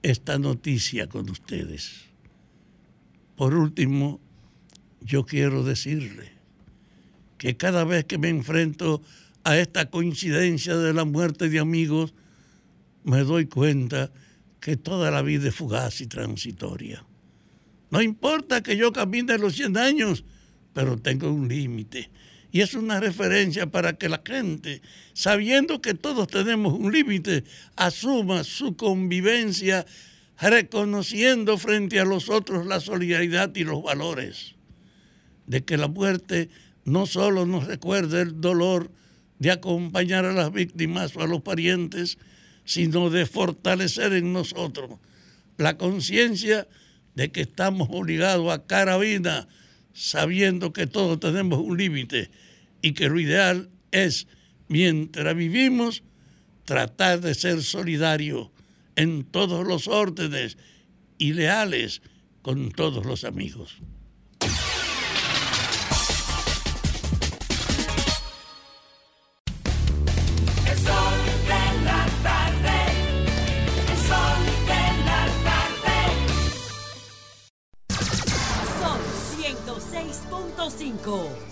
esta noticia con ustedes. Por último, yo quiero decirle que cada vez que me enfrento a esta coincidencia de la muerte de amigos, me doy cuenta que toda la vida es fugaz y transitoria. No importa que yo camine los 100 años, pero tengo un límite. Y es una referencia para que la gente, sabiendo que todos tenemos un límite, asuma su convivencia reconociendo frente a los otros la solidaridad y los valores. De que la muerte no solo nos recuerda el dolor de acompañar a las víctimas o a los parientes, sino de fortalecer en nosotros la conciencia de que estamos obligados a carabina, sabiendo que todos tenemos un límite y que lo ideal es, mientras vivimos, tratar de ser solidarios en todos los órdenes y leales con todos los amigos. El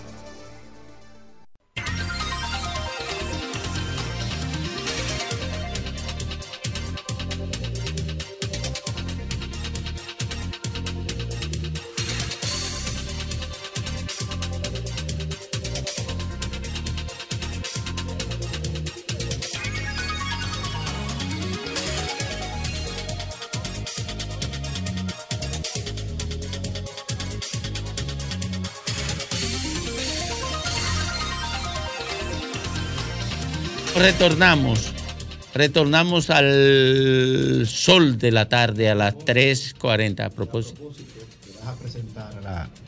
Retornamos. Retornamos al sol de la tarde a las 3.40. A propósito.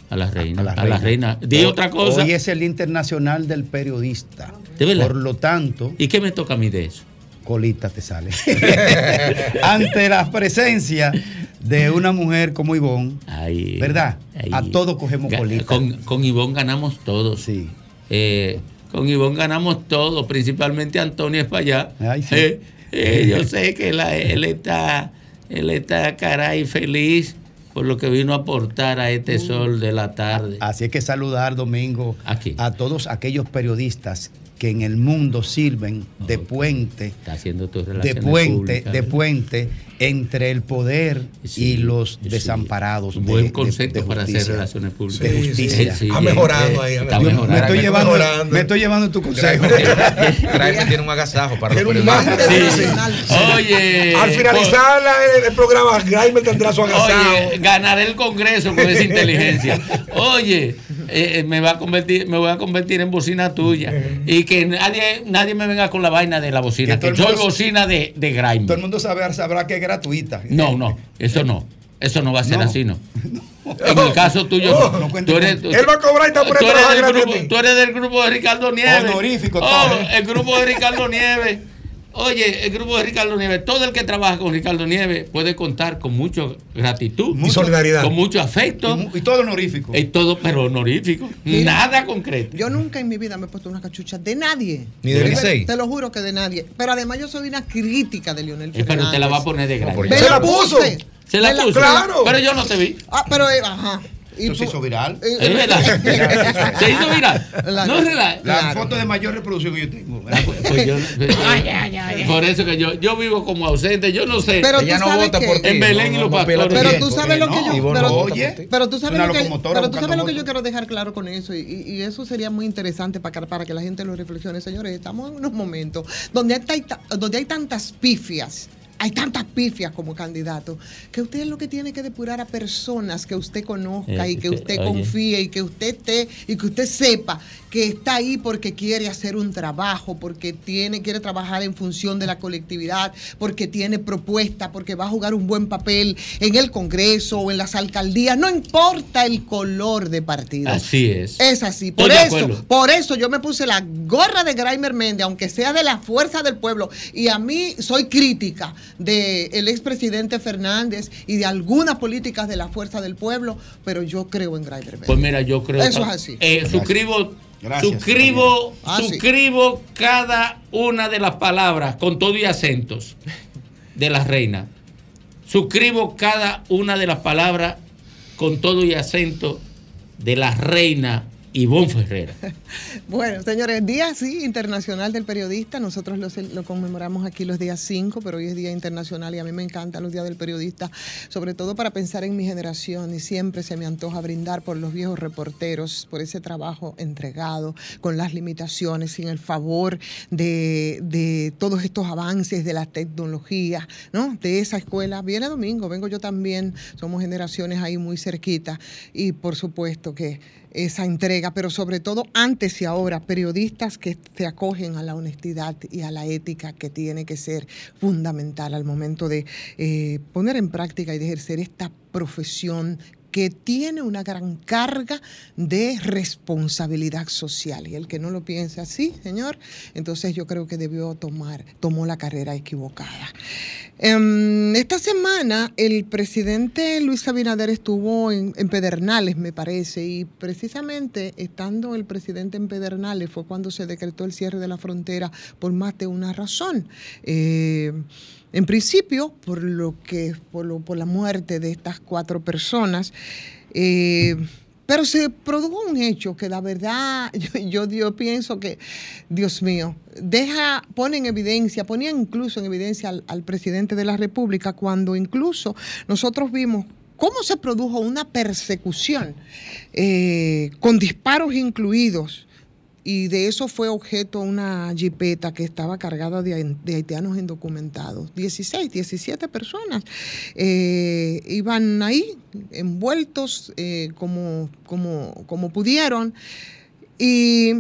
A la reina. A la reina. Di Hoy- otra cosa. Hoy es el Internacional del Periodista. ¿De verdad? Por lo tanto. ¿Y qué me toca a mí de eso? Colita te sale. *laughs* Ante la presencia de una mujer como Ivonne, ¿verdad? A todos cogemos colita. Con, con Ivonne ganamos todos. Sí. Eh, con Ivonne ganamos todos, principalmente Antonio Espallá. Ay, sí. Eh, eh, yo sé que la- él está, él está caray feliz por lo que vino a aportar a este sol de la tarde. Así es que saludar, Domingo, a todos aquellos periodistas que en el mundo sirven de puente, Está haciendo tus de puente, públicas, de ¿verdad? puente entre el poder y los desamparados. Un buen de- concepto de para hacer relaciones públicas. De justicia. Sí, Ha mejorado ahí, Está mejorando. Me estoy llevando, mejorando. me estoy llevando tu consejo. Raimi tiene un agasajo para los. Oye. Al finalizar la- el, el programa, Graimer tendrá su agasajo. Oye, ganaré el Congreso con esa inteligencia. *laughs* Oye, eh, eh, me va a convertir, me voy a convertir en bocina tuya. Y que nadie, nadie me venga con la vaina de la bocina. Que Que, soy mundo- bocina de, de Grime. Todo el mundo sabe, sabrá que es gratuita. No, no, eso no. Eso no va a ser No. así, ¿no? *laughs* En el caso tuyo, Oh, no tú eres, con- Él va a cobrar y tú eres, del grupo, tú eres del grupo de Ricardo Nieves. Honorífico, Oh, está. el grupo de Ricardo Nieves. Oye, el grupo de Ricardo Nieves, todo el que trabaja con Ricardo Nieves puede contar con mucha gratitud Y solidaridad. con mucho afecto Y todo honorífico. y todo, pero honorífico, Mira. nada concreto. Yo nunca en mi vida me he puesto una cachucha de nadie. Ni de Licey. Te lo juro que de nadie. Pero además yo soy una crítica de Lionel Eh, pero te la va a Fernández. poner de gratis. Me la puso. Se la- puso. Claro. Pero yo no te vi. Ah, pero eh, ajá. Se hizo viral. Eh, Es verdad. Se hizo viral. La- No es verdad. La foto de mayor reproducción que yo tengo. Pues yo- *laughs* Por eso que yo, yo vivo como ausente, yo no sé. Pero Ella tú no sabes vota que- por ti, En Belén no, y los no, pastores. Pero tú sabes lo que no, yo. Pero, oye. pero tú sabes lo que, pero tú sabes lo que yo quiero dejar claro con eso. Y, y- y eso sería muy interesante para, que- para que la gente lo reflexione. Señores, estamos en unos momentos donde hay, donde hay tantas pifias. Hay tantas pifias como candidato, que usted lo que tiene que depurar a personas que usted conozca Eh, y que usted- oye. confíe y que usted esté y que usted sepa que está ahí porque quiere hacer un trabajo, porque tiene, quiere trabajar en función de la colectividad, porque tiene propuesta, porque va a jugar un buen papel en el Congreso o en las alcaldías, no importa el color de partido. Así es. Es así. Por eso, por eso yo me puse la gorra de Graimer Méndez, aunque sea de la fuerza del pueblo. Y a mí soy crítica del expresidente Fernández y de algunas políticas de la fuerza del pueblo, pero yo creo en Méndez. Pues mira, yo creo Eso es así. Eh, suscribo, Gracias, suscribo, Ah, sí. suscribo cada una de las palabras con todo y acentos de la reina. Suscribo cada una de las palabras con todo y acento de la reina Ivonne Ferrera. *laughs* Bueno, señores, Día sí, Internacional del Periodista. Nosotros lo, conmemoramos aquí los días 5, pero hoy es Día Internacional y a mí me encantan los días del periodista, sobre todo para pensar en mi generación y siempre se me antoja brindar por los viejos reporteros, por ese trabajo entregado, con las limitaciones, sin el favor de, todos estos avances de la tecnología, ¿no? De esa escuela. Viene domingo, vengo yo también, somos generaciones ahí muy cerquita y por supuesto que esa entrega, pero sobre todo antes y ahora, periodistas que se acogen a la honestidad y a la ética que tiene que ser fundamental al momento de eh, poner en práctica y de ejercer esta profesión que tiene una gran carga de responsabilidad social. Y el que no lo piense así, señor, entonces yo creo que debió tomar, tomó la carrera equivocada. Em, esta semana el presidente Luis Abinader estuvo en, Pedernales, me parece, y precisamente estando el presidente en Pedernales fue cuando se decretó el cierre de la frontera por más de una razón. Eh, en principio, por lo que, por, lo- por la muerte de estas cuatro personas, eh, pero se produjo un hecho que la verdad, *laughs* yo, yo, pienso que, Dios mío, deja, pone en evidencia, ponía incluso en evidencia al, al presidente de la República cuando incluso nosotros vimos cómo se produjo una persecución eh, con disparos incluidos. Y de eso fue objeto una jipeta que estaba cargada de, haitianos indocumentados. 16, 17 personas eh, iban ahí envueltos eh, como, como, como pudieron. Y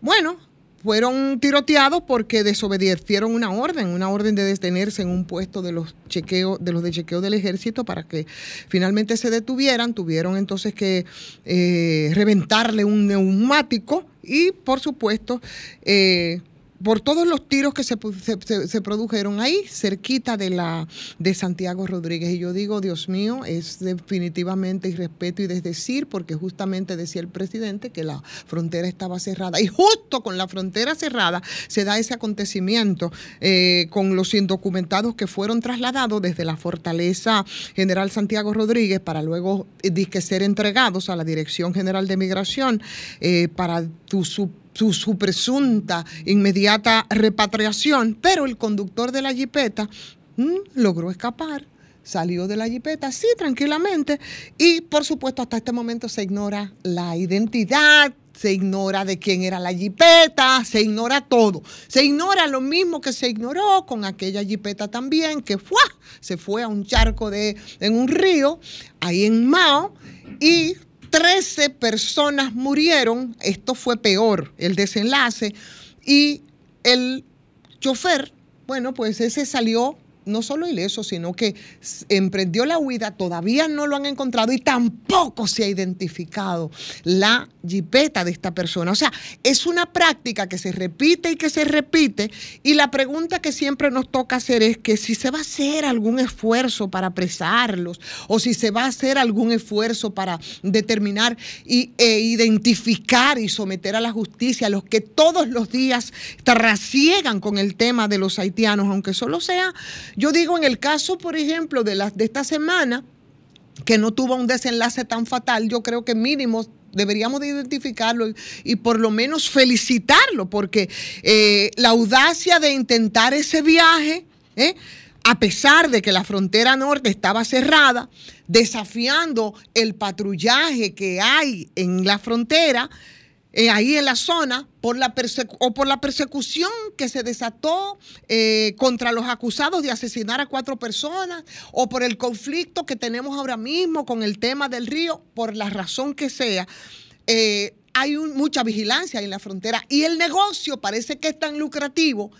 bueno, fueron tiroteados porque desobedecieron una orden, una orden de detenerse en un puesto de los chequeos, de los de chequeo del ejército para que finalmente se detuvieran. Tuvieron entonces que eh, reventarle un neumático y, por supuesto, eh, por todos los tiros que se, se- se- produjeron ahí, cerquita de la de Santiago Rodríguez. Y yo digo, Dios mío, es definitivamente irrespeto y desdecir, porque justamente decía el presidente que la frontera estaba cerrada. Y justo con la frontera cerrada se da ese acontecimiento eh, con los indocumentados que fueron trasladados desde la fortaleza General Santiago Rodríguez para luego eh, disque ser entregados a la Dirección General de Migración eh, para su su, su presunta inmediata repatriación, pero el conductor de la jipeta mm, logró escapar, salió de la jipeta, sí, tranquilamente, y por supuesto hasta este momento se ignora la identidad, se ignora de quién era la jipeta, se ignora todo. Se ignora lo mismo que se ignoró con aquella jipeta también, que fue, se fue a un charco de, en un río, ahí en Mao, y 13 personas murieron. Esto fue peor, el desenlace. Y el chofer, bueno, pues ese salió no solo ileso, sino que emprendió la huida, todavía no lo han encontrado y tampoco se ha identificado la jipeta de esta persona. O sea, es una práctica que se repite y que se repite y la pregunta que siempre nos toca hacer es que si se va a hacer algún esfuerzo para apresarlos o si se va a hacer algún esfuerzo para determinar y, e identificar y someter a la justicia a los que todos los días trasiegan con el tema de los haitianos, aunque solo sea, yo digo en el caso, por ejemplo, de, las de esta semana, que no tuvo un desenlace tan fatal, yo creo que mínimo deberíamos de identificarlo y, y por lo menos felicitarlo, porque eh, la audacia de intentar ese viaje, ¿eh? a pesar de que la frontera norte estaba cerrada, desafiando el patrullaje que hay en la frontera, eh, ahí en la zona por la o por la persecución que se desató eh, contra los acusados de asesinar a cuatro personas o por el conflicto que tenemos ahora mismo con el tema del río, por la razón que sea. eh, hay mucha vigilancia en la frontera y el negocio parece que es tan lucrativo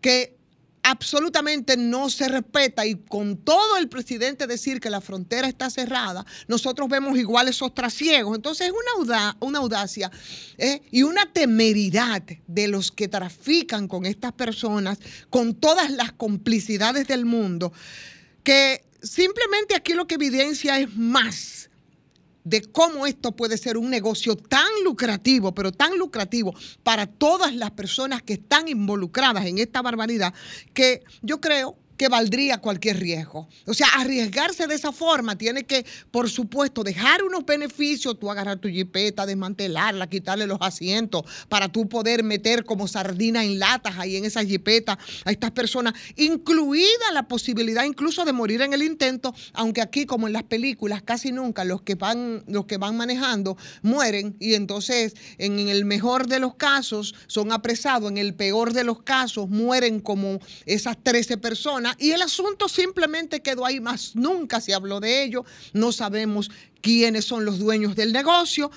que absolutamente no se respeta y con todo el presidente decir que la frontera está cerrada, nosotros vemos igual esos trasiegos. Entonces es una, auda- una audacia ¿eh? y una temeridad de los que trafican con estas personas, con todas las complicidades del mundo, que simplemente aquí lo que evidencia es más de cómo esto puede ser un negocio tan lucrativo, pero tan lucrativo para todas las personas que están involucradas en esta barbaridad, que yo creo que valdría cualquier riesgo. O sea, arriesgarse de esa forma tiene que, por supuesto, dejar unos beneficios, tú agarrar tu jipeta, desmantelarla, quitarle los asientos, para tú poder meter como sardina en latas ahí en esa jipeta a estas personas, incluida la posibilidad incluso de morir en el intento, aunque aquí, como en las películas, casi nunca los que van, los que van manejando mueren y entonces en el mejor de los casos son apresados, en el peor de los casos mueren como esas 13 personas y el asunto simplemente quedó ahí, más nunca se habló de ello, no sabemos quiénes son los dueños del negocio.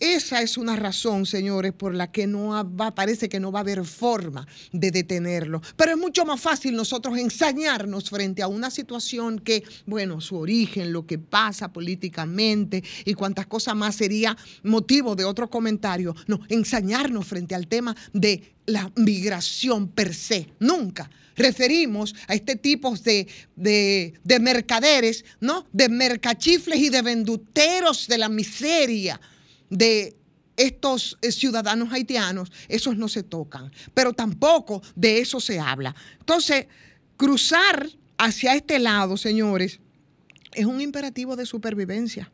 Esa es una razón, señores, por la que no va, parece que no va a haber forma de detenerlo. Pero es mucho más fácil nosotros ensañarnos frente a una situación que, bueno, su origen, lo que pasa políticamente y cuántas cosas más sería motivo de otro comentario. No, ensañarnos frente al tema de la migración per se. Nunca referimos a este tipo de, de, de mercaderes, ¿no? De mercachifles y de venduteros de la miseria de estos eh, ciudadanos haitianos, esos no se tocan, pero tampoco de eso se habla. Entonces, cruzar hacia este lado, señores, es un imperativo de supervivencia.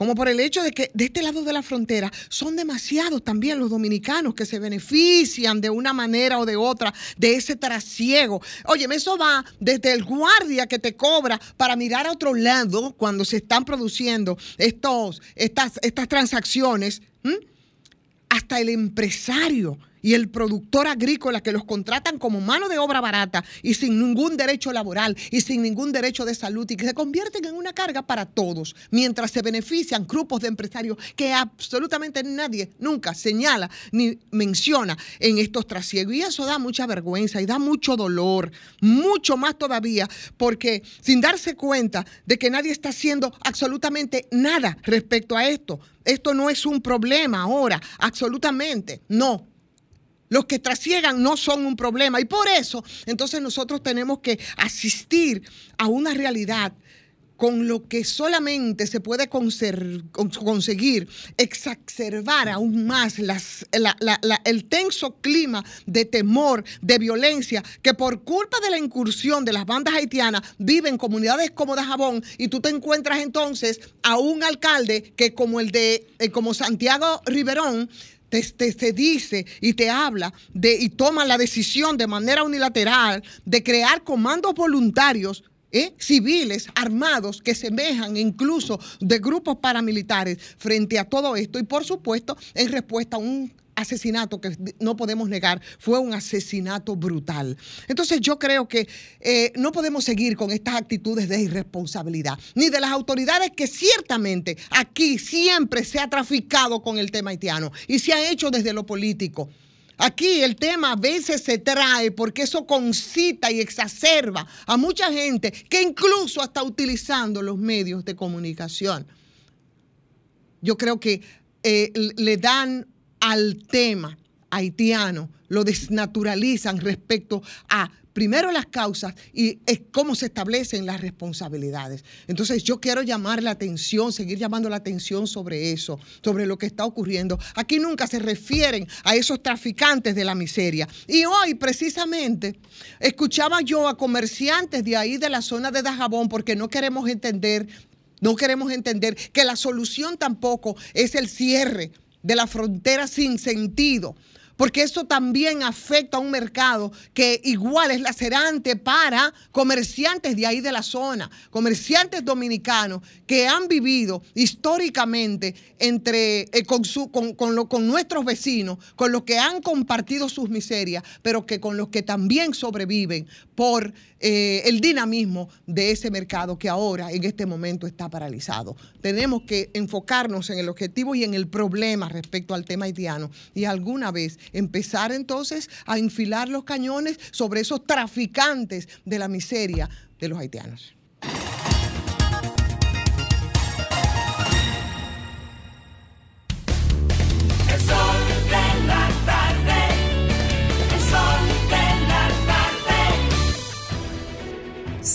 Como por el hecho de que de este lado de la frontera son demasiados también los dominicanos que se benefician de una manera o de otra de ese trasiego. Oye, eso va desde el guardia que te cobra para mirar a otro lado cuando se están produciendo estos, estas, estas transacciones, hasta el empresario y el productor agrícola que los contratan como mano de obra barata y sin ningún derecho laboral y sin ningún derecho de salud y que se convierten en una carga para todos, mientras se benefician grupos de empresarios que absolutamente nadie nunca señala ni menciona en estos trasiegos. Y eso da mucha vergüenza y da mucho dolor, mucho más todavía, porque sin darse cuenta de que nadie está haciendo absolutamente nada respecto a esto. Esto no es un problema ahora, absolutamente, no. Los que trasiegan no son un problema. Y por eso entonces nosotros tenemos que asistir a una realidad con lo que solamente se puede conseguir exacerbar aún más el tenso clima de temor, de violencia, que por culpa de la incursión de las bandas haitianas viven comunidades como Dajabón y tú te encuentras entonces a un alcalde que como el de, eh, como Santiago Riverón, te, te- te dice y te habla de, y toma la decisión de manera unilateral de crear comandos voluntarios ¿eh? civiles armados que semejan incluso de grupos paramilitares frente a todo esto y por supuesto en respuesta a un asesinato que no podemos negar fue un asesinato brutal. Entonces yo creo que eh, no podemos seguir con estas actitudes de irresponsabilidad, ni de las autoridades que ciertamente aquí siempre se ha traficado con el tema haitiano y se ha hecho desde lo político. Aquí el tema a veces se trae porque eso concita y exacerba a mucha gente que incluso está utilizando los medios de comunicación. Yo creo que eh, le dan al tema haitiano, lo desnaturalizan respecto a primero las causas y es cómo se establecen las responsabilidades. Entonces yo quiero llamar la atención, seguir llamando la atención sobre eso, sobre lo que está ocurriendo. Aquí nunca se refieren a esos traficantes de la miseria. Y hoy precisamente escuchaba yo a comerciantes de ahí de la zona de Dajabón porque no queremos entender, no queremos entender que la solución tampoco es el cierre de la frontera sin sentido porque eso también afecta a un mercado que igual es lacerante para comerciantes de ahí de la zona, comerciantes dominicanos que han vivido históricamente entre, eh, con, su- con- con lo- con nuestros vecinos, con los que han compartido sus miserias, pero que con los que también sobreviven por eh, el dinamismo de ese mercado que ahora en este momento está paralizado. Tenemos que enfocarnos en el objetivo y en el problema respecto al tema haitiano y alguna vez empezar entonces a enfilar los cañones sobre esos traficantes de la miseria de los haitianos.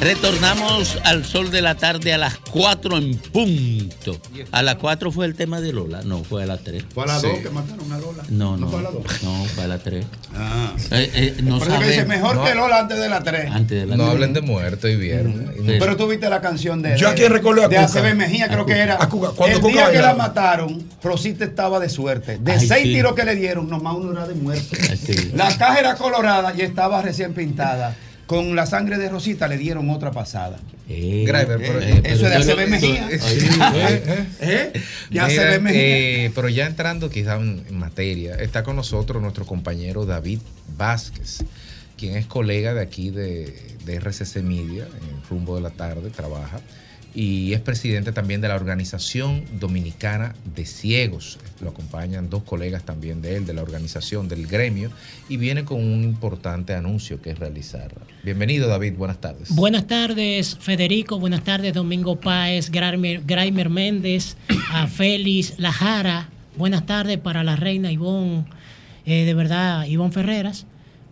Retornamos al sol de la tarde a las 4 en punto. A las 4 fue el tema de Lola. No, fue a las 3. Fue a las dos que mataron a Lola. No, ¿No no. fue a las dos? No, fue a las 3. Ah. Eh, eh, no Por eso que dice mejor No. que Lola antes de las 3. Antes de la No tres. hablen de muerto y viernes. Pero tú viste la canción de, Yo aquí recuerdo a de. ACB Mejía, creo A que era. A Cuca. Cuando el Cuca día que la mataron, Rosita estaba de suerte. De Ay, seis sí. tiros que le dieron, nomás uno era de muerte. Sí. La caja era colorada y estaba recién pintada. Con la sangre de Rosita le dieron otra pasada. Grimer, pero- Eh, eso de pero- ACB Mejía. Eh, ¿Eh? De Mira, ACB Mejía. eh, pero ya entrando quizá en, en materia, está con nosotros nuestro compañero David Vázquez, quien es colega de aquí de, de RCC Media, en Rumbo de la Tarde, trabaja, y es presidente también de la Organización Dominicana de Ciegos. Lo acompañan dos colegas también de él, de la organización, del gremio, y viene con un importante anuncio que es realizar. Bienvenido David, buenas tardes. Buenas tardes, Federico. Buenas tardes, Domingo Páez, Graimer, Méndez, Félix Lajara. Buenas tardes para la reina Ivonne, eh, de verdad, Ivonne Ferreras.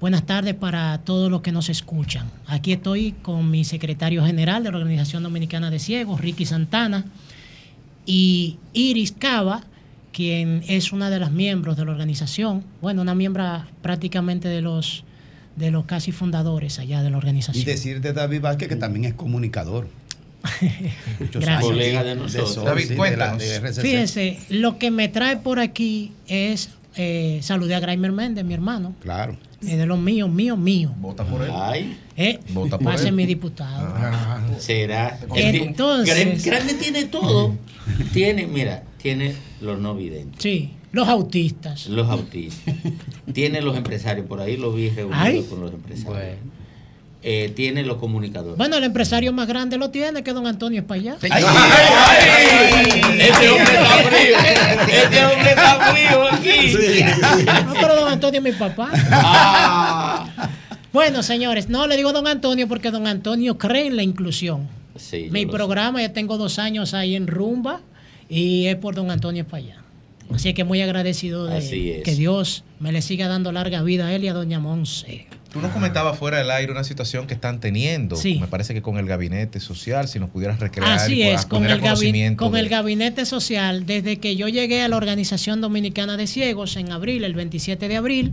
Buenas tardes para todos los que nos escuchan. Aquí estoy con mi secretario general de la Organización Dominicana de Ciegos, Ricky Santana, y Iris Cava, quien es una de las miembros de la organización. Bueno, una miembro prácticamente de los, de los casi fundadores allá de la organización. Y decirte, David Vázquez, que también es comunicador. *laughs* Muchos Colega de Sol, nosotros. David, sí, de la- de RCC. Fíjense, lo que me trae por aquí es eh, saludé a Graimer Méndez, mi hermano. Claro. Es de los míos, míos, míos. Vota por él. Ay. Eh, Vota por va a ser él. mi diputado. Será. Entonces- Grande, Grande tiene todo. Tiene, mira, tiene los no videntes. Sí, los autistas. Los autistas. tiene los empresarios, por ahí lo vi reunido Ay. con los empresarios. Eh, tiene los comunicadores. Bueno, el empresario más grande lo tiene, que don Antonio es para allá. Este hombre está frío. Este hombre está frío aquí. No, pero don Antonio es mi papá. Ah. Bueno, señores, no le digo don Antonio porque don Antonio cree en la inclusión. Sí, Mi programa, ya tengo dos años ahí en Rumba y es por don Antonio para allá. Así que muy agradecido de Así es. que Dios me le siga dando larga vida a él y a doña Monse. Tú nos comentabas fuera del aire una situación que están teniendo. Sí. Me parece que con el gabinete social, si nos pudieras recrear Así y es, con el, gabi- conocimiento con de- el gabinete social, desde que yo llegué a la Organización Dominicana de Ciegos en abril, el 27 de abril,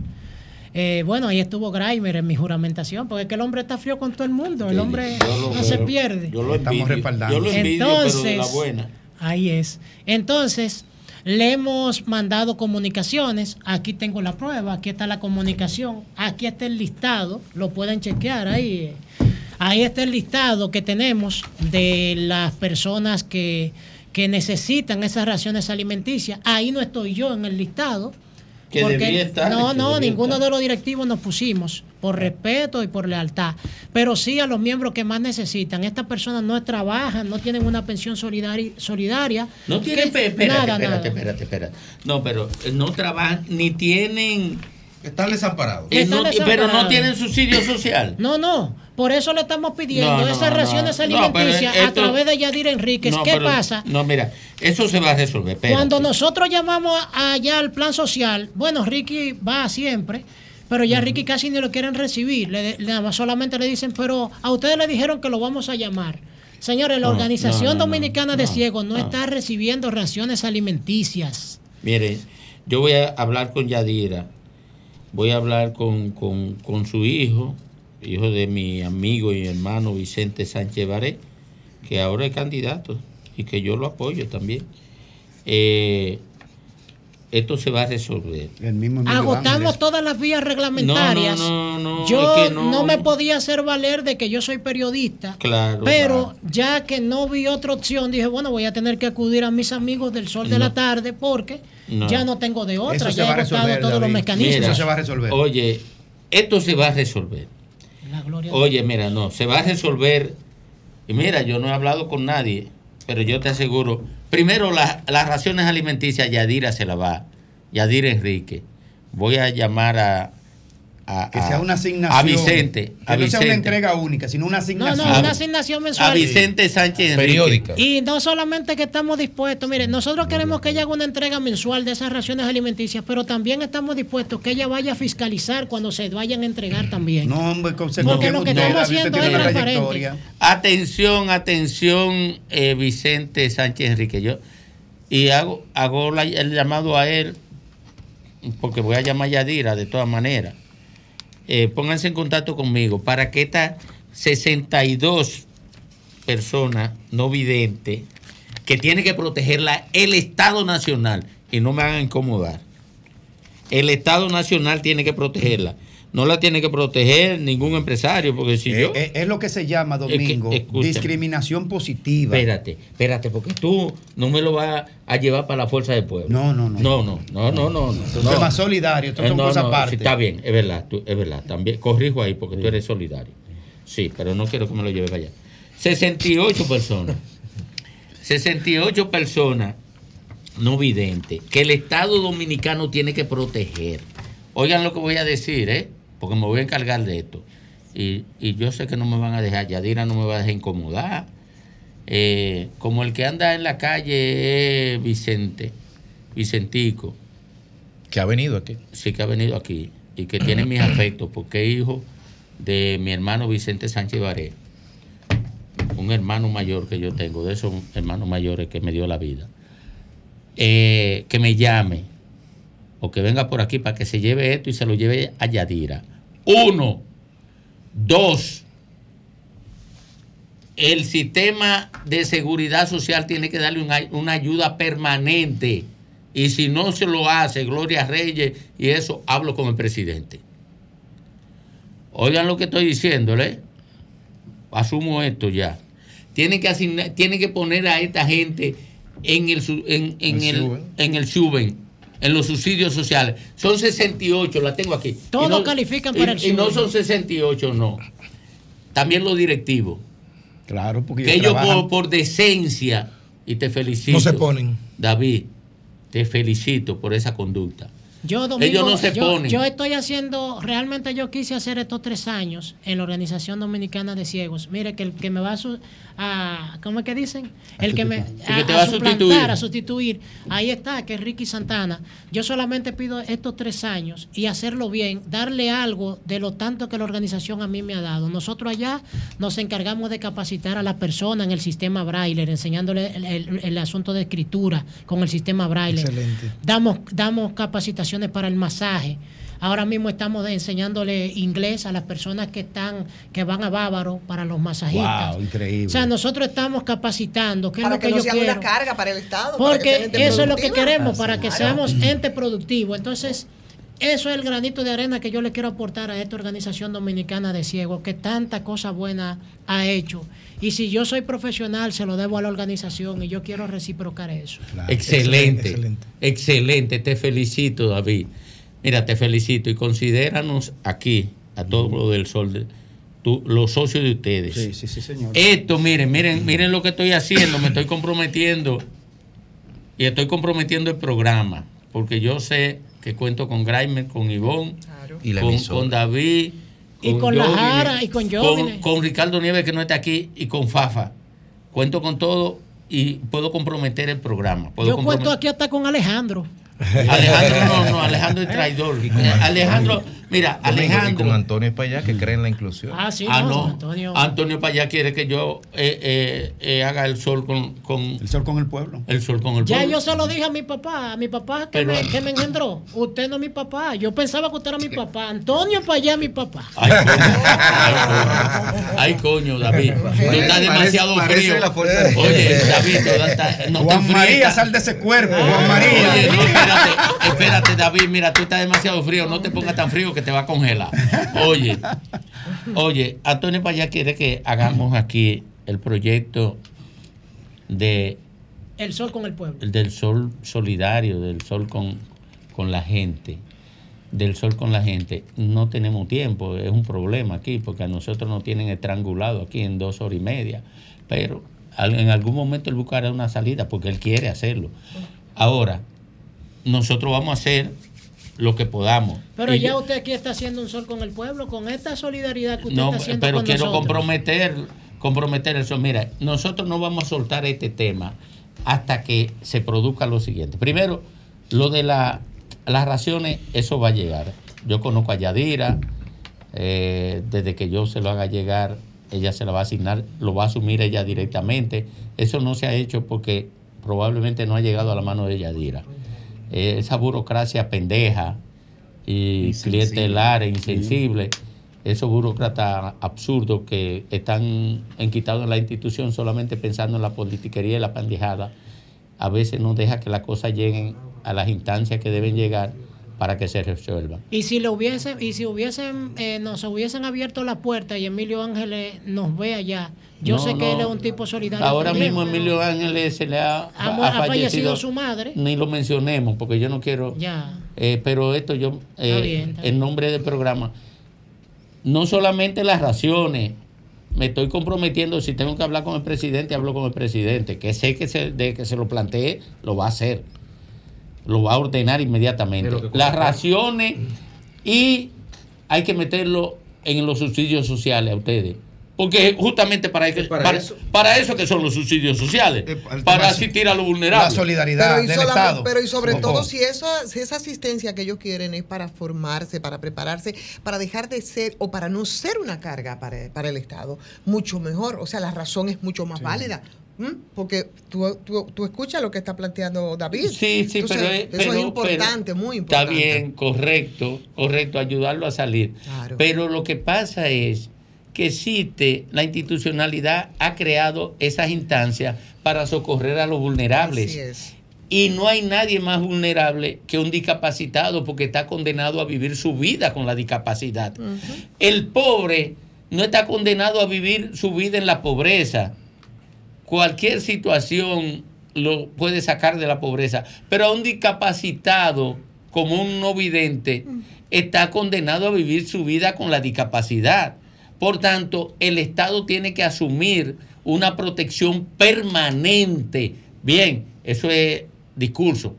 eh, bueno, ahí estuvo Graimer en mi juramentación, porque es que el hombre está frío con todo el mundo, el hombre lo no se pierde. Yo lo Estamos envidio. respaldando. Yo lo envidio, pero de la buena. Ahí es. Entonces, le hemos mandado comunicaciones. Aquí tengo la prueba, aquí está la comunicación, aquí está el listado, lo pueden chequear ahí. Ahí está el listado que tenemos de las personas que, que necesitan esas raciones alimenticias. Ahí no estoy yo en el listado. Que porque- debía estar, no, que no, debía ninguno estar. de los directivos nos pusimos por respeto y por lealtad, pero sí a los miembros que más necesitan. Estas personas no trabajan, no tienen una pensión solidari- solidaria. No tienen, espérate, nada, espérate, nada. espérate, espérate. No, pero eh, no trabajan, ni tienen... Están desamparados. Eh, Están no- pero no desamparados. tienen subsidio social. No, no, por eso le estamos pidiendo No, no, esas raciones alimenticias a través de Yadir Enríquez. ¿Qué pero- pasa? No, mira, eso se va a resolver. espérate. Cuando nosotros llamamos allá al plan social, bueno, Ricky va siempre, pero ya Ricky casi ni lo quieren recibir. Le, le- solamente le dicen, pero a ustedes le dijeron que lo vamos a llamar. Señores, la No, Organización no, no, no, Dominicana de Ciegos no, no. está recibiendo raciones alimenticias. Mire, yo voy a hablar con Yadira, voy a hablar con, con- con su hijo hijo de mi amigo y hermano Vicente Sánchez Baré, que ahora es candidato y que yo lo apoyo también. Eh, esto se va a resolver. El mismo Agotamos todas las vías reglamentarias. No, no, no, yo es que no. no. me podía hacer valer de que yo soy periodista. Claro. Pero ya que no vi otra opción, dije, bueno, voy a tener que acudir a mis amigos del sol de la tarde porque No. ya no tengo de otra. Eso se ya he va agotado resolver, todos los mecanismos. Eso se va a resolver. Oye, esto se va a resolver. Oye, mira, no, se va a resolver. Y mira, yo no he hablado con nadie, pero yo te aseguro, primero la- las raciones alimenticias, Yadira se la va, Yadira Enrique. Voy a llamar a... a- Que sea una asignación. A Vicente. Que a no sea una entrega única, sino una No, asignación. no, una asignación mensual. A Vicente Sánchez Enrique. Y no solamente que estamos dispuestos, mire, nosotros queremos que ella haga una entrega mensual de esas raciones alimenticias, pero también estamos dispuestos que ella vaya a fiscalizar cuando se vayan a entregar también. No, hombre, con Porque lo que estamos haciendo es transparente. Atención, atención, eh, Vicente Sánchez Enrique. Yo, y hago, hago la- el llamado a él, porque voy a llamar a Yadira de todas maneras. Eh, pónganse en contacto conmigo para que estas 62 personas no videntes que tiene que protegerla el Estado Nacional y no me hagan incomodar. El Estado Nacional tiene que protegerla. No la tiene que proteger ningún empresario, porque si yo... Eh, es lo que se llama, Es que, Domingo, discriminación positiva. Espérate, espérate, porque tú no me lo vas a llevar para la fuerza del pueblo. No, no, no. No, no, no, no, no. no, Es no. tema solidario, esto Eh, son no, cosas no, aparte. sí, está bien, es verdad, tú- es verdad. También corrijo ahí porque tú eres solidario. Sí, pero no quiero que me lo lleve para allá. 68 personas. *laughs* 68 personas no videntes que el Estado Dominicano tiene que proteger. Oigan lo que voy a decir, ¿eh? Porque me voy a encargar de esto. Y, y yo sé que no me van a dejar, Yadira no me va a dejar incomodar. Eh, como el que anda en la calle es Vicente, Vicentico. Que ha venido aquí. Sí, que ha venido aquí. Y que tiene mis *clears throat* afectos, porque es hijo de mi hermano Vicente Sánchez Baré. Un hermano mayor que yo tengo, de esos hermanos mayores que me dio la vida. Eh, que me llame o que venga por aquí para que se lleve esto y se lo lleve a Yadira. Uno, dos, el sistema de seguridad social tiene que darle una, una ayuda permanente. Y si no se lo hace, Gloria Reyes y eso, hablo con el presidente. Oigan lo que estoy diciéndole. Asumo esto ya. Tiene que, asignar, tiene que poner a esta gente en el, en, en El en el Suben, en los subsidios sociales. Son 68, la tengo aquí. Todos Y no- califican y- para el Y no son 68, no. También los directivos. Claro, porque Que ellos por, por decencia, y te felicito. No se ponen. David, te felicito por esa conducta. Yo, Domingo, Ellos no se yo, ponen. yo estoy haciendo, realmente yo quise hacer estos tres años en la Organización Dominicana de Ciegos. Mire, que el que me va a, su- a ¿cómo es que dicen? El que me El que te va a suplantar, sustituir. a sustituir. Ahí está, que es Ricky Santana. Yo solamente pido estos tres años y hacerlo bien, darle algo de lo tanto que la organización a mí me ha dado. Nosotros allá nos encargamos de capacitar a la persona en el sistema Braille, enseñándole el, el- el asunto de escritura con el sistema Braille. Excelente. Damos, damos para el masaje. Ahora mismo estamos enseñándole inglés a las personas que están, que van a Bávaro para los masajistas. Wow, increíble. O sea, nosotros estamos capacitando, que es Para lo que, que, no yo sea quiero. una carga para el Estado. que Porque eso es lo que queremos, para que Claro. seamos ente productivo. Entonces, eso es el granito de arena que yo le quiero aportar a esta organización dominicana de ciegos, que tanta cosa buena ha hecho. Y si yo soy profesional, se lo debo a la organización y yo quiero reciprocar eso. Excelente, excelente, Te felicito, David. Mira, te felicito y considéranos aquí, a todos los del sol, de- tú- los socios de ustedes. Sí, sí, sí, señor. Esto, miren, miren, miren lo que estoy haciendo, me estoy comprometiendo y estoy comprometiendo el programa, porque yo sé que cuento con Graimer, con Ivonne, Y con David, Y con la Jóvenes, Jara, y con Jóvenes. con Ricardo Nieves que no está aquí y con Fafa. Cuento con todo y puedo comprometer el programa. Puedo Yo cuento aquí hasta con Alejandro. Alejandro no, no, Alejandro es traidor. Alejandro, Mira, Domingo, y Alejandro. con Antonio para allá que cree en la inclusión. Ah, sí, Ah, no. Antonio. Antonio Payá quiere que yo eh, eh, eh, haga el sol con, con. El sol con el pueblo. El sol con el Ya pueblo. yo se lo dije a mi papá, a mi papá que, Pero- me, que me engendró. Usted no es mi papá. Yo pensaba que usted era mi papá. Antonio para allá mi papá. Ay, coño, David. Tú estás demasiado parece frío. Oye, David, tú estás- no Juan. María, sal de ese cuerpo, Juan María. Espérate, espérate, David, mira, tú estás demasiado frío, no te pongas tan frío que te va a congelar. Oye, oye, Antonio Payá quiere que hagamos aquí el proyecto de El sol con el pueblo. el del sol solidario, del sol con, con la gente, del sol con la gente. No tenemos tiempo, es un problema aquí, porque a nosotros nos tienen estrangulado aquí en dos horas y media. Pero en algún momento él buscará una salida, porque él quiere hacerlo. Ahora, nosotros vamos a hacer lo que podamos. Pero Y ya yo- usted aquí está haciendo un sol con el pueblo, con esta solidaridad que usted no, está haciendo pero con quiero nosotros. comprometer, comprometer eso. Mira, nosotros no vamos a soltar este tema hasta que se produzca lo siguiente. Primero, lo de la- las raciones, eso va a llegar. Yo conozco a Yadira, eh, desde que yo se lo haga llegar, ella se la va a asignar, lo va a asumir ella directamente. Eso no se ha hecho porque probablemente no ha llegado a la mano de Yadira. Eh, esa burocracia pendeja y clientelar e insensible, esos burócratas absurdos que están enquitados en la institución solamente pensando en la politiquería y la pandejada, a veces no deja que las cosas lleguen a las instancias que deben llegar para que se resuelvan. Y si le hubiesen, y si hubiesen, eh, nos hubiesen abierto la puerta y Emilio Ángeles nos ve allá, yo No, sé que no. él es un tipo solidario. Ahora también. mismo Emilio Ángeles se le ha, Ha mu- ha fallecido su madre. Ni lo mencionemos porque yo no quiero. Ya. Eh, pero esto yo, eh, Está bien, está en nombre del programa, no solamente las raciones, me estoy comprometiendo, si tengo que hablar con el presidente, hablo con el presidente, que sé que se, de que se lo plantee, lo va a hacer, lo va a ordenar inmediatamente. Las raciones y hay que meterlo en los subsidios sociales a ustedes. Porque justamente para eso, para para, eso. para eso que son los subsidios sociales, para asistir a los vulnerables. Pero y, solamente- pero y sobre todo si esa, si esa asistencia que ellos quieren es para formarse, para prepararse, para dejar de ser o para no ser una carga para, para el Estado, mucho mejor. O sea, la razón es mucho más válida. ¿m? Porque tú, tú, tú escuchas lo que está planteando David. Sí, sí, Entonces, pero, es- eso pero- es importante, pero muy Está importante. bien, correcto, correcto, ayudarlo a salir. Claro. Pero lo que pasa es que existe, la institucionalidad ha creado esas instancias para socorrer a los vulnerables. Así es. Y no hay nadie más vulnerable que un discapacitado porque está condenado a vivir su vida con la discapacidad. El pobre no está condenado a vivir su vida en la pobreza. Cualquier situación lo puede sacar de la pobreza, pero a un discapacitado como un no vidente está condenado a vivir su vida con la discapacidad. Por tanto, el Estado tiene que asumir una protección permanente. Bien, eso es discurso,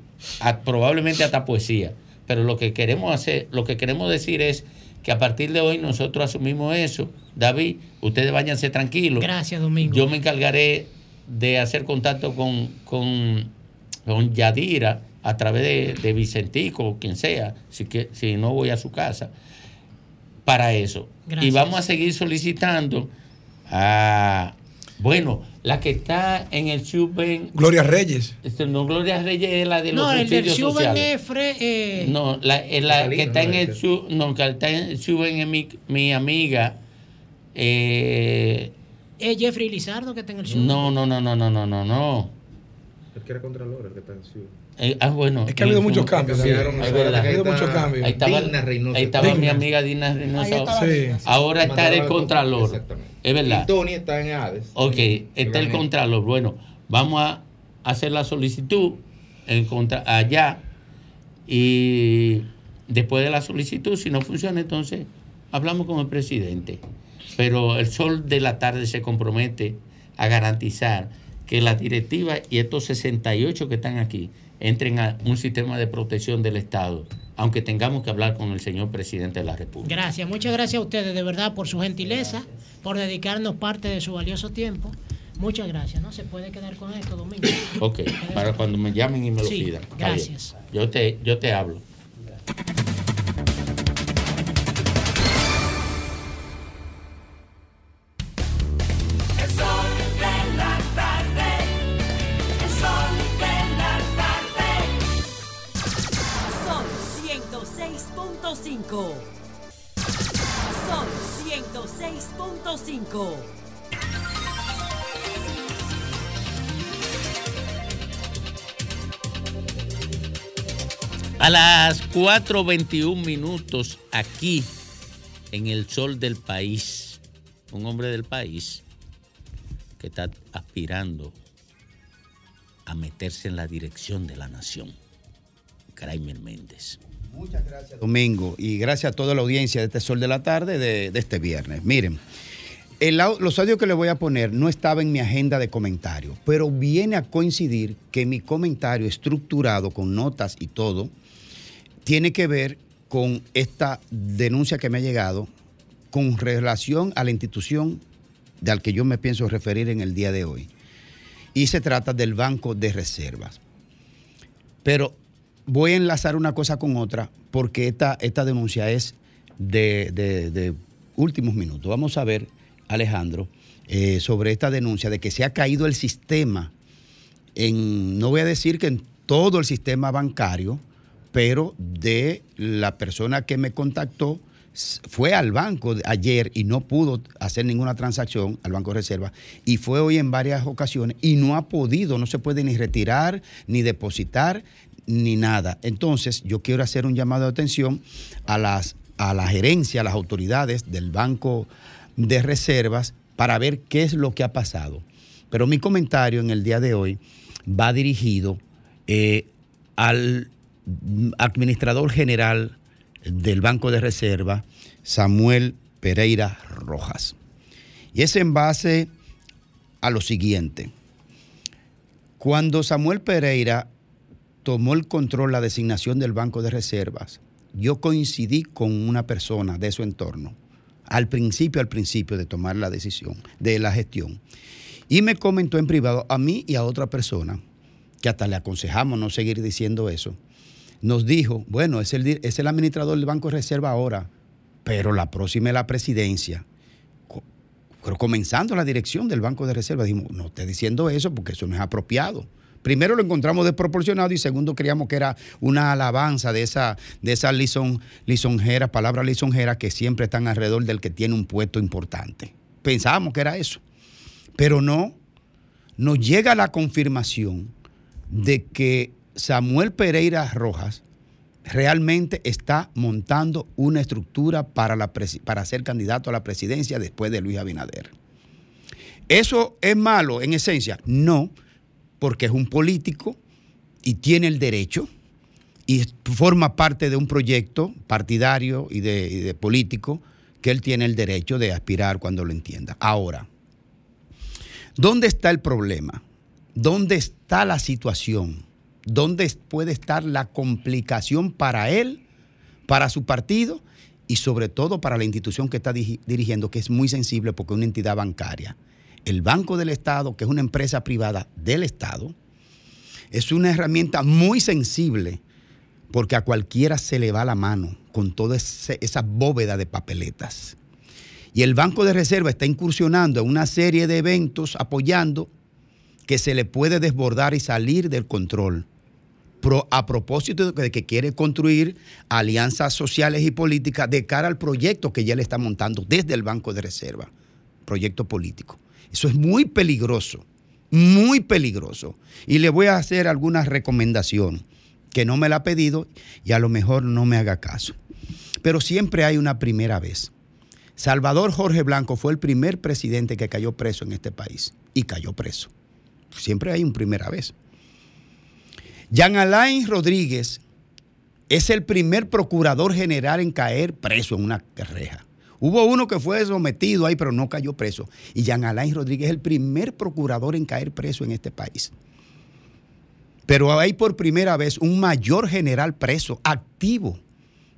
probablemente hasta poesía, pero lo que queremos hacer, lo que queremos decir es que a partir de hoy nosotros asumimos eso. David, ustedes váyanse tranquilos. Gracias, Domingo. Yo me encargaré de hacer contacto con, con, con Yadira a través de, de Vicentico o quien sea, si, que, si no voy a su casa, para eso. Gracias. Y vamos a seguir solicitando a, bueno, la que está en el Shuben, Gloria Reyes. este, no, Gloria Reyes es la de los No, el del sociales. es Fre- eh, No, la, eh, la Catalina, que está en ¿no? el Shu- no, que está en el Shuben es mi, mi amiga. eh, es Jeffrey Lizardo que está en el Shuben. no, no, no, no, no, no, no, no. El que era Contralor, el que está en Ciudad. Eh, ah, bueno. Es que ha habido muchos cambios, Sí, cambiaron, es sí, verdad. ha habido muchos cambios. Ahí estaba, Digna Reynoso. ahí estaba mi amiga Dina Reynoso. Sí. Ahora está el al- Contralor. Exactamente. Es verdad. Y Tony está en Hades. Ok, está el Contralor. Bueno, vamos a hacer la solicitud en contra, allá y después de la solicitud, si no funciona, entonces hablamos con el presidente. Pero el sol de la tarde se compromete a garantizar que las directivas y estos 68 que están aquí entren a un sistema de protección del Estado, aunque tengamos que hablar con el señor presidente de la República. Gracias, muchas gracias a ustedes de verdad por su gentileza, por dedicarnos parte de su valioso tiempo. Muchas gracias, ¿no? Se puede quedar con esto, Domingo. Ok, para cuando me llamen y me lo Sí, pidan. Está bien. gracias. Yo te, yo te hablo. Las 4.21 minutos aquí en el sol del país, un hombre del país que está aspirando a meterse en la dirección de la nación, Kramer Méndez. Muchas gracias, Domingo, y gracias a toda la audiencia de este Sol de la Tarde de, este viernes. Miren, los audios que le voy a poner no estaba en mi agenda de comentarios, pero viene a coincidir que mi comentario estructurado con notas y todo tiene que ver con esta denuncia que me ha llegado con relación a la institución de al que yo me pienso referir en el día de hoy. Y se trata del Banco de Reservas. Pero voy a enlazar una cosa con otra porque esta, esta denuncia es de, últimos minutos. Vamos a ver, Alejandro, eh, sobre esta denuncia de que se ha caído el sistema en, no voy a decir que en todo el sistema bancario, pero de la persona que me contactó fue al banco ayer y no pudo hacer ninguna transacción al Banco de Reserva y fue hoy en varias ocasiones y no ha podido, no se puede ni retirar, ni depositar, ni nada. Entonces yo quiero hacer un llamado de atención a, las, a la gerencia, a las autoridades del Banco de Reservas para ver qué es lo que ha pasado. Pero mi comentario en el día de hoy va dirigido eh, al administrador general del Banco de Reserva, Samuel Pereira Rojas. Y es en base a lo siguiente. Cuando Samuel Pereira tomó el control, la designación del Banco de Reservas, yo coincidí con una persona de su entorno, al principio, al principio de tomar la decisión, de la gestión. Y me comentó en privado a mí y a otra persona, que hasta le aconsejamos no seguir diciendo eso, nos dijo, bueno, es el, es el administrador del Banco de Reserva ahora, pero la próxima es la presidencia. Pero comenzando la dirección del Banco de Reserva, dijimos, no esté diciendo eso porque eso no es apropiado. Primero lo encontramos desproporcionado y segundo creíamos que era una alabanza de esa, de esa lison, lisonjera, palabra lisonjera que siempre están alrededor del que tiene un puesto importante. Pensábamos que era eso. Pero no, nos llega la confirmación de que Samuel Pereira Rojas realmente está montando una estructura para, la para ser candidato a la presidencia después de Luis Abinader. ¿Eso es malo en esencia? No, porque es un político y tiene el derecho y forma parte de un proyecto partidario y de, y de político que él tiene el derecho de aspirar cuando lo entienda. Ahora, ¿dónde está el problema? ¿Dónde está la situación? ¿Dónde puede estar la complicación para él, para su partido y sobre todo para la institución que está dirigiendo, que es muy sensible porque es una entidad bancaria? El Banco del Estado, que es una empresa privada del Estado, es una herramienta muy sensible porque a cualquiera se le va la mano con toda esa bóveda de papeletas. Y el Banco de Reserva está incursionando en una serie de eventos apoyando que se le puede desbordar y salir del control. A propósito de que quiere construir alianzas sociales y políticas de cara al proyecto que ya le está montando desde el Banco de Reserva, proyecto político. Eso es muy peligroso, muy peligroso. Y le voy a hacer alguna recomendación que no me la ha pedido y a lo mejor no me haga caso. Pero siempre hay una primera vez. Salvador Jorge Blanco fue el primer presidente que cayó preso en este país y cayó preso. Siempre hay una primera vez. Jean Alain Rodríguez es el primer procurador general en caer preso en una reja. Hubo uno que fue sometido ahí, pero no cayó preso. Y Jean Alain Rodríguez es el primer procurador en caer preso en este país. Pero hay por primera vez un mayor general preso, activo,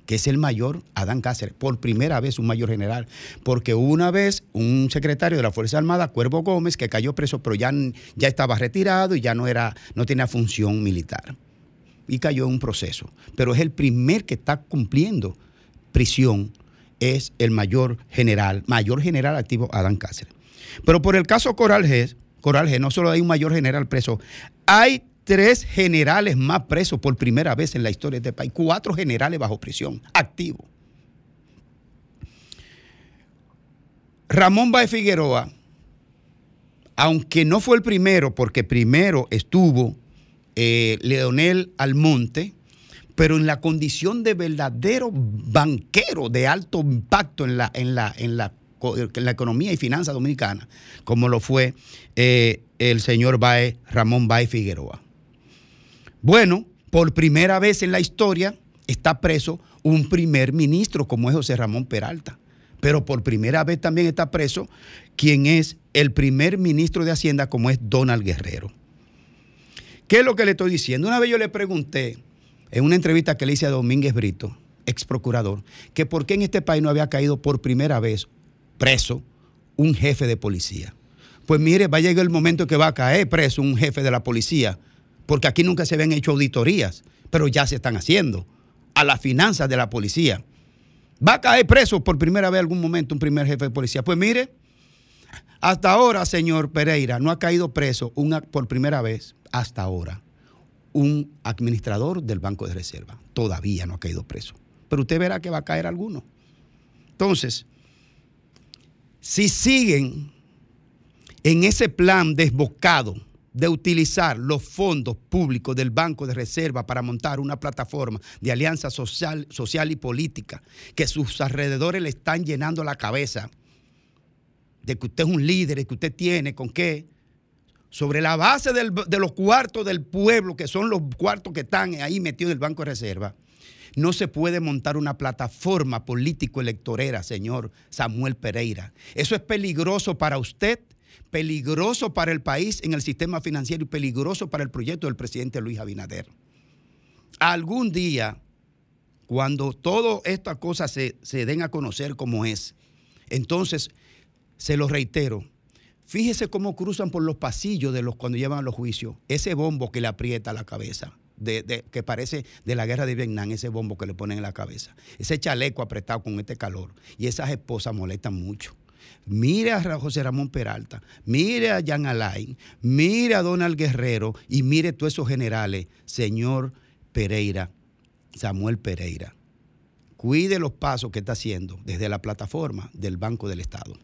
que es el mayor Adán Cáceres. Por primera vez un mayor general. Porque una vez un secretario de la Fuerza Armada, Cuervo Gómez, que cayó preso, pero ya, ya estaba retirado y ya no, era, no tenía función militar. Y cayó en un proceso. Pero es el primer que está cumpliendo prisión, es el mayor general, mayor general activo Adán Cáceres. Pero por el caso Coral G, Coral no solo hay un mayor general preso, hay tres generales más presos por primera vez en la historia de este país, cuatro generales bajo prisión, activos. Ramón Baez Figueroa, aunque no fue el primero, porque primero estuvo eh, Leonel Almonte, pero en la condición de verdadero banquero de alto impacto en la, en la, en la, economía y finanzas dominicana, como lo fue eh, el señor Baez, Ramón Baez Figueroa. Bueno, por primera vez en la historia está preso un primer ministro como es José Ramón Peralta. Pero por primera vez también está preso quien es el primer ministro de Hacienda como es Donald Guerrero. ¿Qué es lo que le estoy diciendo? Una vez yo le pregunté en una entrevista que le hice a Domínguez Brito, ex procurador, que por qué en este país no había caído por primera vez preso un jefe de policía. Pues mire, va a llegar el momento que va a caer preso un jefe de la policía, porque aquí nunca se habían hecho auditorías, pero ya se están haciendo a las finanzas de la policía. Va a caer preso por primera vez algún momento un primer jefe de policía. Pues mire, hasta ahora, señor Pereira, no ha caído preso por primera vez, hasta ahora, un administrador del Banco de Reserva. Todavía no ha caído preso. Pero usted verá que va a caer alguno. Entonces, si siguen en ese plan desbocado de utilizar los fondos públicos del Banco de Reserva para montar una plataforma de alianza social, social y política, que sus alrededores le están llenando la cabeza de que usted es un líder, de que usted tiene con qué, sobre la base de los cuartos del pueblo, que son los cuartos que están ahí metidos en el Banco de Reserva, no se puede montar una plataforma político-electorera, señor Samuel Pereira. Eso es peligroso para usted, peligroso para el país en el sistema financiero y peligroso para el proyecto del presidente Luis Abinader. Algún día, cuando todas estas cosas se, se den a conocer como es, entonces, se lo reitero, fíjese cómo cruzan por los pasillos de los cuando llevan los juicios, ese bombo que le aprieta la cabeza. de- de- que parece de la guerra de Vietnam, ese bombo que le ponen en la cabeza, ese chaleco apretado con este calor, y esas esposas molestan mucho. Mire a José Ramón Peralta, mire a Jan Alain, mire a Donald Guerrero y mire todos esos generales, señor Pereira, Samuel Pereira. Cuide los pasos que está haciendo desde la plataforma del Banco del Estado.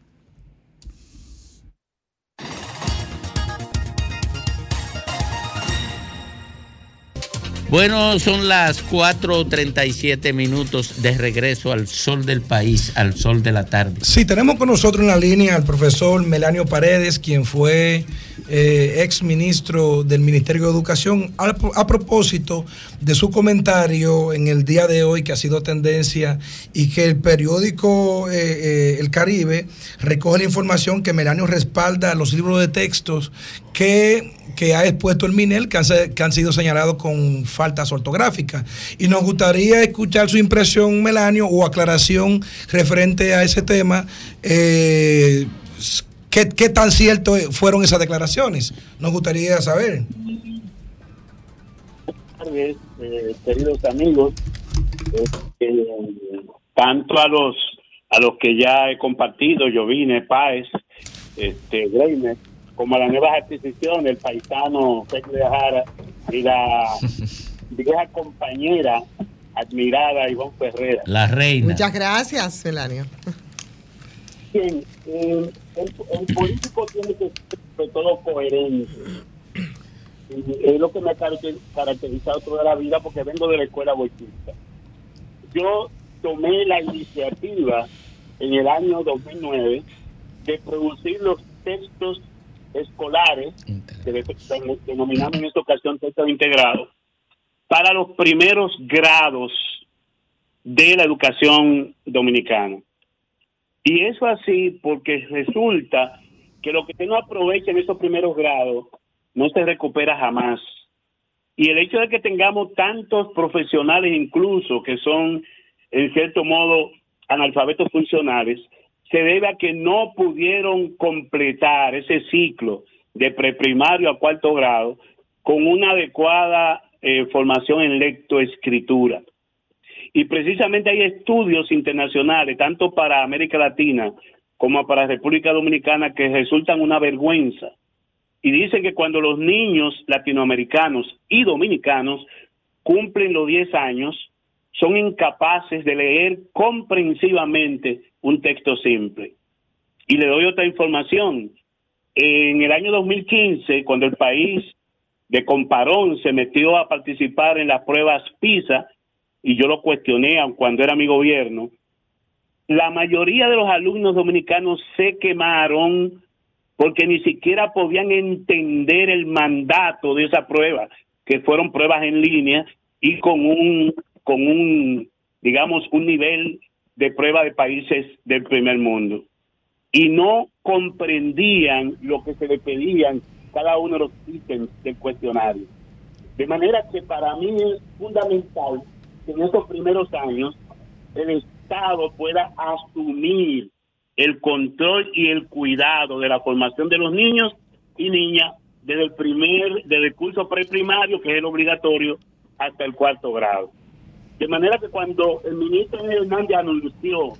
Bueno, son las 4.37 minutos de regreso al sol del país, al sol de la tarde. Sí, tenemos con nosotros en la línea al profesor Melanio Paredes, quien fue eh, ex ministro del Ministerio de Educación, a, propósito de su comentario en el día de hoy que ha sido tendencia y que el periódico eh, eh, El Caribe recoge la información que Melanio respalda los libros de textos que, que ha expuesto el MINEL que han, que han sido señalados con faltas ortográficas. Y nos gustaría escuchar su impresión, Melanio, o aclaración referente a ese tema. Eh, ¿qué, qué tan cierto fueron esas declaraciones? Nos gustaría saber. tardes, eh, queridos amigos. Este, tanto a los a los que ya he compartido, Jovine, Páez, este, Greiner, como a las nuevas adquisiciones, el paisano Pedro de Jara y la *laughs* vieja compañera admirada Ivonne Ferrera. La reina. Muchas gracias, Melanio. Bien, eh, el, el político tiene que ser sobre todo coherente. Y Es lo que me ha caracter- caracterizado toda la vida porque vengo de la escuela boitista. Yo tomé la iniciativa en el año 2009 de producir los textos escolares, que de- de- denominamos en esta ocasión textos integrados, para los primeros grados de la educación dominicana. Y eso así porque resulta que lo que uno aprovecha en esos primeros grados no se recupera jamás. Y el hecho de que tengamos tantos profesionales incluso que son en cierto modo analfabetos funcionales, se debe a que no pudieron completar ese ciclo de preprimario a cuarto grado con una adecuada eh, formación en lectoescritura. Y precisamente hay estudios internacionales, tanto para América Latina como para República Dominicana, que resultan una vergüenza. Y dicen que cuando los niños latinoamericanos y dominicanos cumplen los 10 años, son incapaces de leer comprensivamente un texto simple. Y le doy otra información. En el año 2015, cuando el país de Comparón se metió a participar en las pruebas PISA, y yo lo cuestioné cuando era mi gobierno, la mayoría de los alumnos dominicanos se quemaron porque ni siquiera podían entender el mandato de esa prueba, que fueron pruebas en línea y con un, con un, digamos, un nivel de prueba de países del primer mundo. Y no comprendían lo que se le pedían cada uno de los ítems del cuestionario. De manera que para mí es fundamental que en estos primeros años el Estado pueda asumir el control y el cuidado de la formación de los niños y niñas desde el primer, desde el curso preprimario, que es el obligatorio, hasta el cuarto grado. De manera que cuando el ministro Hernández anunció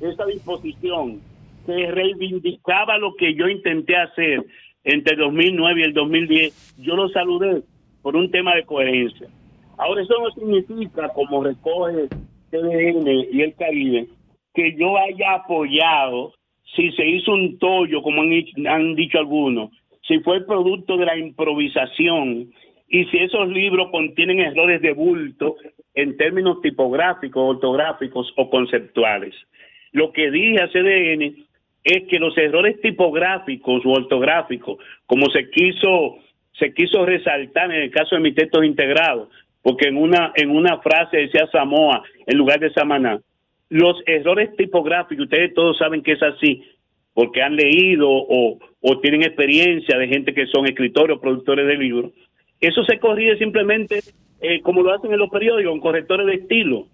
esa disposición, que reivindicaba lo que yo intenté hacer entre el 2009 y el 2010, yo lo saludé por un tema de coherencia. Ahora eso no significa, como recoge TVN y el Caribe, que yo haya apoyado si se hizo un tollo, como han, han dicho algunos, si fue producto de la improvisación y si esos libros contienen errores de bulto en términos tipográficos, ortográficos o conceptuales. Lo que dije a CDN es que los errores tipográficos o ortográficos, como se quiso se quiso resaltar en el caso de mis textos integrados, porque en una en una frase decía Samoa en lugar de Samaná. Los errores tipográficos, ustedes todos saben que es así, porque han leído o, o tienen experiencia de gente que son escritores o productores de libros. Eso se corrige simplemente eh, como lo hacen en los periódicos, con correctores de estilo.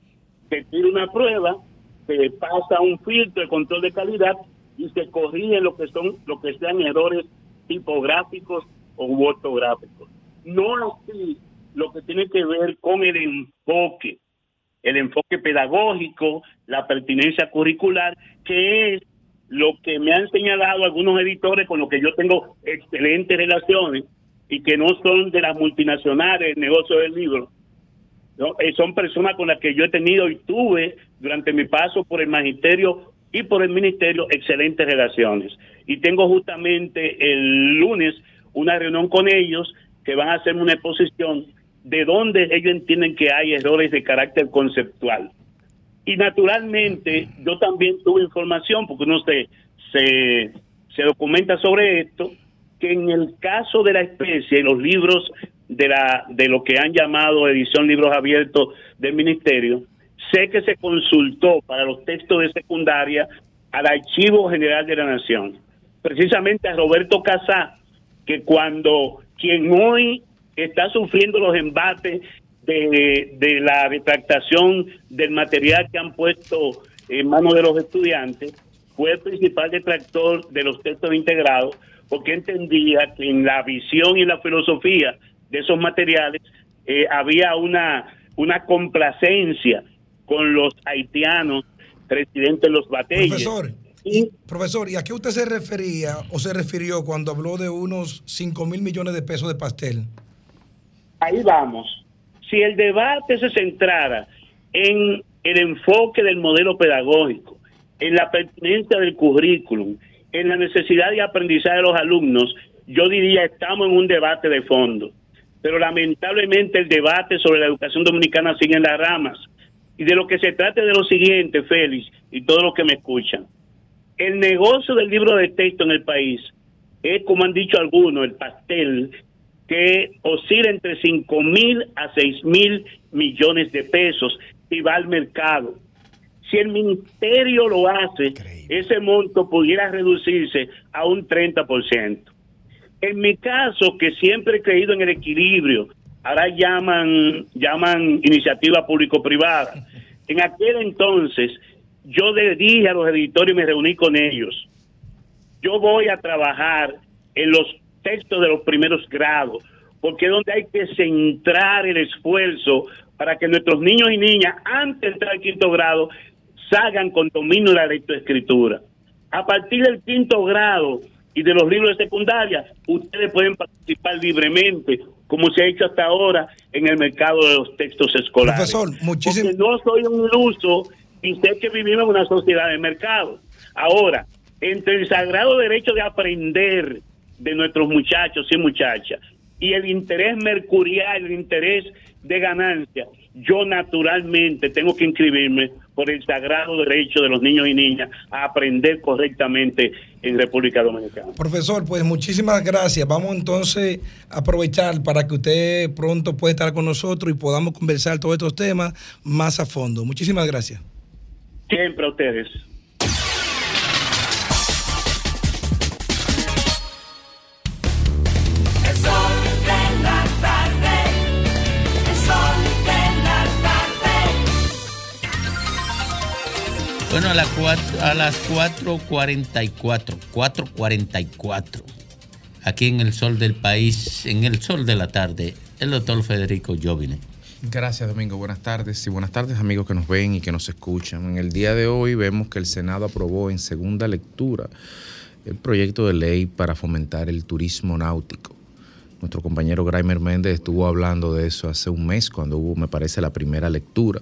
Se tira una prueba, se pasa un filtro de control de calidad y se corrige lo que son lo que sean errores tipográficos o ortográficos. No así lo que tiene que ver con el enfoque, el enfoque pedagógico, la pertinencia curricular, que es lo que me han señalado algunos editores con los que yo tengo excelentes relaciones y que no son de las multinacionales, el negocio del libro, ¿no? Eh, son personas con las que yo he tenido y tuve durante mi paso por el magisterio y por el ministerio excelentes relaciones. Y tengo justamente el lunes una reunión con ellos que van a hacerme una exposición de dónde ellos entienden que hay errores de carácter conceptual. Y naturalmente yo también tuve información, porque uno se, se, documenta sobre esto, que en el caso de la especie, y los libros de, la, de lo que han llamado edición libros abiertos del ministerio, sé que se consultó para los textos de secundaria al Archivo General de la Nación, precisamente a Roberto Casá, que cuando quien hoy está sufriendo los embates de, de la retractación del material que han puesto en manos de los estudiantes, fue el principal detractor de los textos integrados, porque entendía que en la visión y la filosofía de esos materiales eh, había una, una complacencia con los haitianos residentes en los batalles. Profesor, profesor, ¿y a qué usted se refería o se refirió cuando habló de unos 5 mil millones de pesos de pastel? Ahí vamos. Si el debate se centrara en el enfoque del modelo pedagógico, en la pertinencia del currículum, en la necesidad de aprendizaje de los alumnos, yo diría estamos en un debate de fondo. Pero lamentablemente el debate sobre la educación dominicana sigue en las ramas. Y de lo que se trata de lo siguiente, Félix, y todos los que me escuchan. El negocio del libro de texto en el país es, como han dicho algunos, el pastel que oscila entre 5 mil a 6 mil millones de pesos y va al mercado. Si el ministerio lo hace, ese monto pudiera reducirse a un 30%. En mi caso, que siempre he creído en el equilibrio, ahora llaman, llaman iniciativa público-privada. *laughs* En aquel entonces, yo le dije a los editores y me reuní con ellos, yo voy a trabajar en los textos de los primeros grados, porque es donde hay que centrar el esfuerzo para que nuestros niños y niñas, antes de entrar al quinto grado, salgan con dominio de la lectoescritura. A partir del quinto grado y de los libros de secundaria, ustedes pueden participar libremente, como se ha hecho hasta ahora en el mercado de los textos escolares. Profesor, muchísimas no soy un iluso y sé que vivimos en una sociedad de mercado. Ahora, entre el sagrado derecho de aprender de nuestros muchachos y muchachas y el interés mercurial, el interés de ganancia, yo naturalmente tengo que inscribirme por el sagrado derecho de los niños y niñas a aprender correctamente en República Dominicana. Profesor, pues muchísimas gracias. Vamos entonces a aprovechar para que usted pronto pueda estar con nosotros y podamos conversar todos estos temas más a fondo. Muchísimas gracias. Siempre a ustedes. Bueno, a, las cuatro- a las 4.44, 4.44, aquí en el sol del país, en el sol de la tarde, el doctor Federico Jovine. Gracias, Domingo. Buenas tardes y buenas tardes, amigos que nos ven y que nos escuchan. En el día de hoy vemos que el Senado aprobó en segunda lectura el proyecto de ley para fomentar el turismo náutico. Nuestro compañero Graimer Méndez estuvo hablando de eso hace un mes, cuando hubo, me parece, la primera lectura.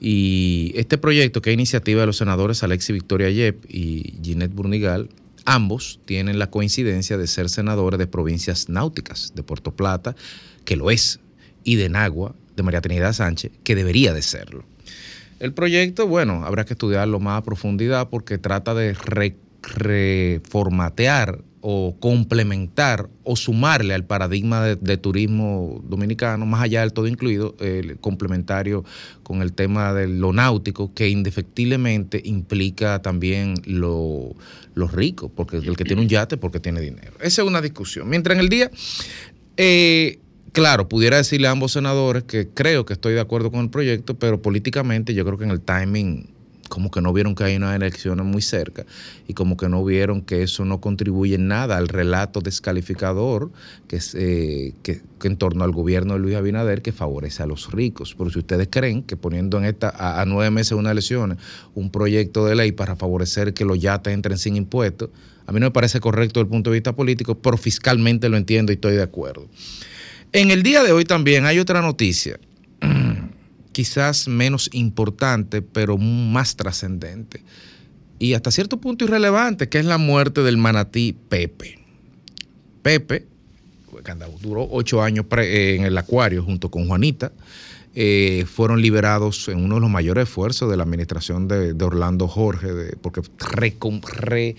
Y este proyecto, que es iniciativa de los senadores Alexi Victoria Yep y Ginette Burnigal, ambos tienen la coincidencia de ser senadores de provincias náuticas, de Puerto Plata, que lo es, y de Nagua, de María Trinidad Sánchez, que debería de serlo. El proyecto, bueno, habrá que estudiarlo más a profundidad porque trata de re- reformatear o complementar o sumarle al paradigma de, turismo dominicano, más allá del todo incluido, el complementario con el tema de lo náutico, que indefectiblemente implica también lo, lo rico, porque el que tiene un yate porque tiene dinero. Esa es una discusión. Mientras en el día, eh, claro, pudiera decirle a ambos senadores que creo que estoy de acuerdo con el proyecto, pero políticamente yo creo que en el timing como que no vieron que hay unas elecciones muy cerca y como que no vieron que eso no contribuye en nada al relato descalificador que, es, eh, que, en torno al gobierno de Luis Abinader que favorece a los ricos. Pero si ustedes creen que poniendo en esta a, nueve meses de unas elecciones un proyecto de ley para favorecer que los yates entren sin impuestos, a mí no me parece correcto desde el punto de vista político, pero fiscalmente lo entiendo y estoy de acuerdo. En el día de hoy también hay otra noticia, quizás menos importante, pero más trascendente y hasta cierto punto irrelevante, que es la muerte del manatí Pepe. Pepe, que duró ocho años eh, en el acuario junto con Juanita, eh, fueron liberados en uno de los mayores esfuerzos de la administración de, Orlando Jorge, porque recom- re-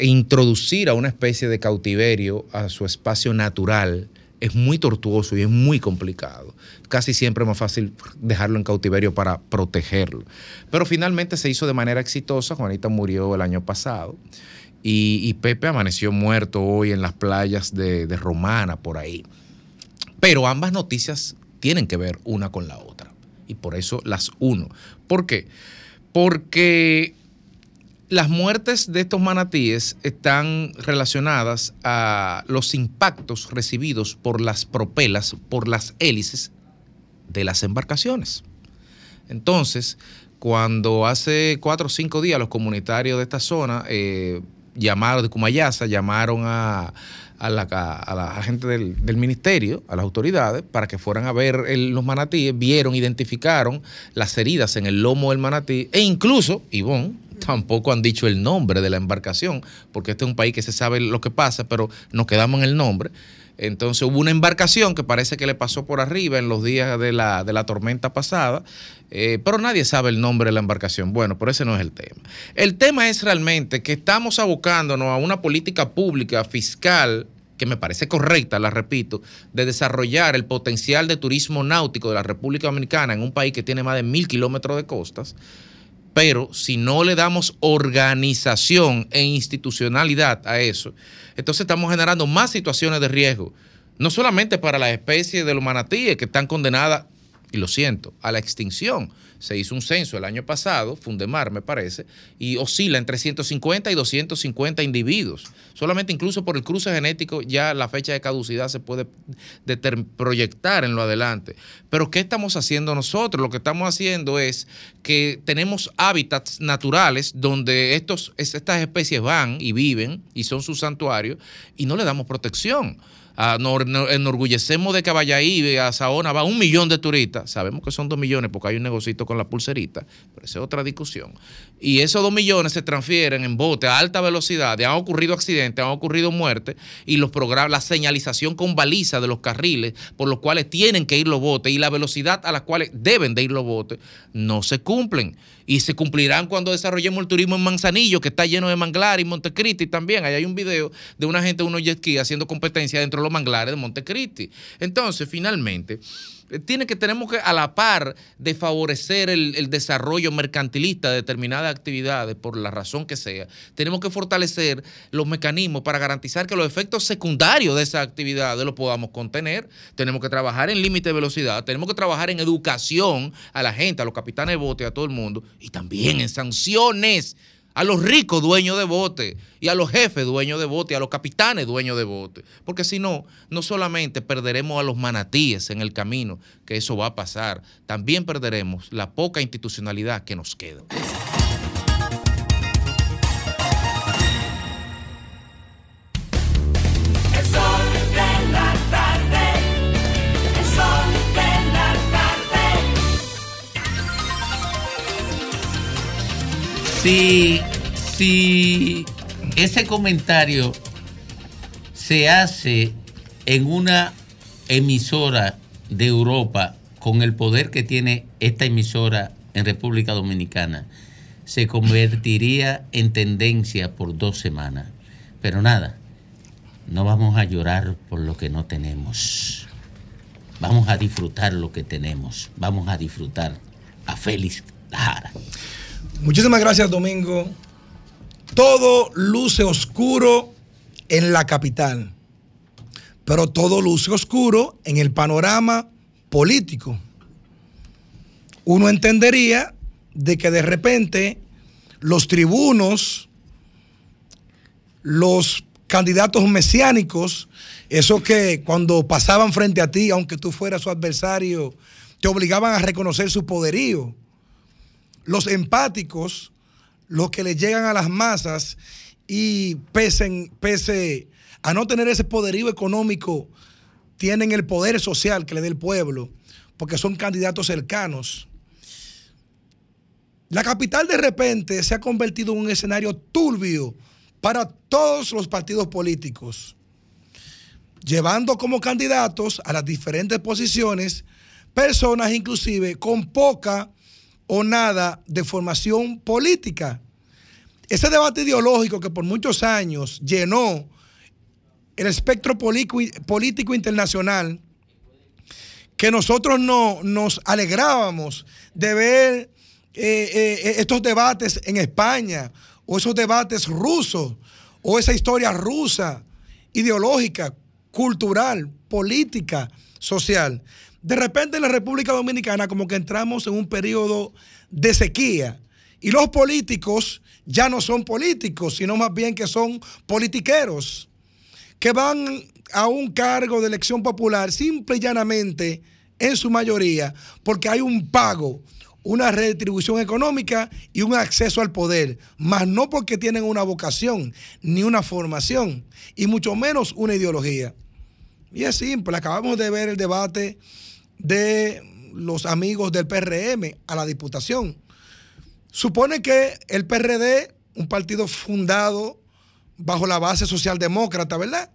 introducir a una especie de cautiverio a su espacio natural es muy tortuoso y es muy complicado. Casi siempre es más fácil dejarlo en cautiverio para protegerlo. Pero finalmente se hizo de manera exitosa. Juanita murió el año pasado y, Pepe amaneció muerto hoy en las playas de Romana, por ahí. Pero ambas noticias tienen que ver una con la otra. Y por eso las uno. ¿Por qué? Porque las muertes de estos manatíes están relacionadas a los impactos recibidos por las propelas, por las hélices de las embarcaciones. Entonces, cuando hace cuatro o cinco días los comunitarios de esta zona eh, llamaron, de Cumayasa, llamaron a, a la, a gente del, ministerio, a las autoridades, para que fueran a ver los manatíes, vieron, identificaron las heridas en el lomo del manatí e incluso, Ivonne, tampoco han dicho el nombre de la embarcación, porque este es un país que se sabe lo que pasa, pero nos quedamos en el nombre. Entonces hubo una embarcación que parece que le pasó por arriba en los días de la, de la tormenta pasada, eh, pero nadie sabe el nombre de la embarcación. Bueno, pero ese no es el tema. El tema es realmente que estamos abocándonos a una política pública fiscal que me parece correcta, la repito, de desarrollar el potencial de turismo náutico de la República Dominicana en un país que tiene más de mil kilómetros de costas, pero si no le damos organización e institucionalidad a eso, entonces estamos generando más situaciones de riesgo, no solamente para las especies de los manatíes que están condenadas, y lo siento, a la extinción. Se hizo un censo el año pasado, Fundemar me parece, y oscila entre 150 y 250 individuos. Solamente incluso por el cruce genético ya la fecha de caducidad se puede proyectar en lo adelante. Pero ¿qué estamos haciendo nosotros? Lo que estamos haciendo es que tenemos hábitats naturales donde estos, es- estas especies van y viven y son sus santuarios y no le damos protección. Ah, nos, enorgullecemos de que vaya ahí, a Saona va un millón de turistas. Sabemos que son dos millones porque hay un negocito con la pulserita, pero esa es otra discusión. Y esos dos millones se transfieren en bote a alta velocidad. Han ocurrido accidentes, han ocurrido muertes y los programas, la señalización con baliza de los carriles por los cuales tienen que ir los botes y la velocidad a las cuales deben de ir los botes no se cumplen. Y se cumplirán cuando desarrollemos el turismo en Manzanillo, que está lleno de manglares, y Montecristi también. Ahí hay un video de una gente, unos jet ski haciendo competencia dentro de los manglares de Montecristi. Entonces, finalmente, tiene que tenemos que a la par de favorecer el, el desarrollo mercantilista de determinadas actividades por la razón que sea, tenemos que fortalecer los mecanismos para garantizar que los efectos secundarios de esas actividades los podamos contener. Tenemos que trabajar en límite de velocidad, tenemos que trabajar en educación a la gente, a los capitanes de bote, a todo el mundo y también en sanciones a los ricos dueños de bote y a los jefes dueños de bote, y a los capitanes dueños de bote. Porque si no, no solamente perderemos a los manatíes en el camino, que eso va a pasar, también perderemos la poca institucionalidad que nos queda. Si, ese comentario se hace en una emisora de Europa con el poder que tiene esta emisora en República Dominicana, se convertiría en tendencia por dos semanas. Pero nada, no vamos a llorar por lo que no tenemos. Vamos a disfrutar lo que tenemos. Vamos a disfrutar a Félix Lara. Muchísimas gracias, Domingo. Todo luce oscuro en la capital, pero todo luce oscuro en el panorama político. Uno entendería de que de repente los tribunos, los candidatos mesiánicos, esos que cuando pasaban frente a ti, aunque tú fueras su adversario, te obligaban a reconocer su poderío los empáticos, los que le llegan a las masas y pese, pese a no tener ese poderío económico, tienen el poder social que le dé el pueblo, porque son candidatos cercanos. La capital de repente se ha convertido en un escenario turbio para todos los partidos políticos, llevando como candidatos a las diferentes posiciones personas inclusive con poca o nada de formación política. Ese debate ideológico que por muchos años llenó el espectro político, internacional, que nosotros no, nos alegrábamos de ver eh, eh, estos debates en España, o esos debates rusos, o esa historia rusa, ideológica, cultural, política, social. De repente en la República Dominicana como que entramos en un periodo de sequía y los políticos ya no son políticos, sino más bien que son politiqueros, que van a un cargo de elección popular simple y llanamente, en su mayoría, porque hay un pago, una redistribución económica y un acceso al poder, más no porque tienen una vocación ni una formación, y mucho menos una ideología. Y es simple, acabamos de ver el debate de los amigos del PRM a la Diputación. Supone que el PRD, un partido fundado bajo la base socialdemócrata, ¿verdad?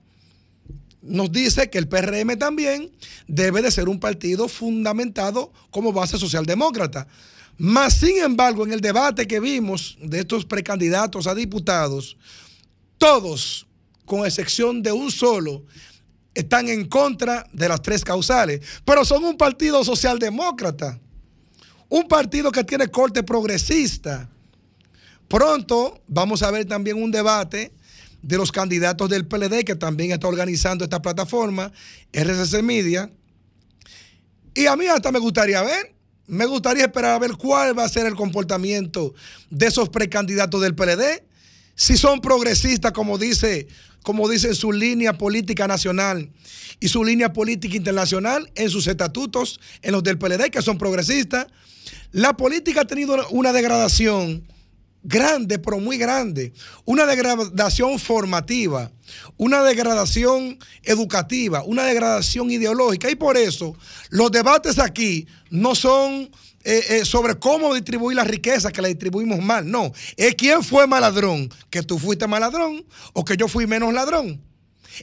Nos dice que el PRM también debe de ser un partido fundamentado como base socialdemócrata. Más sin embargo, en el debate que vimos de estos precandidatos a diputados, todos, con excepción de un solo, están en contra de las tres causales, pero son un partido socialdemócrata, un partido que tiene corte progresista. Pronto vamos a ver también un debate de los candidatos del PLD que también está organizando esta plataforma, RCC Media. Y a mí hasta me gustaría ver, me gustaría esperar a ver cuál va a ser el comportamiento de esos precandidatos del PLD. Si son progresistas, como dice como su línea política nacional y su línea política internacional en sus estatutos, en los del PLD, que son progresistas. La política ha tenido una degradación grande, pero muy grande. Una degradación formativa, una degradación educativa, una degradación ideológica. Y por eso los debates aquí no son eh, eh, sobre cómo distribuir la riqueza, que la distribuimos mal. No, es quién fue más ladrón, que tú fuiste más ladrón o que yo fui menos ladrón.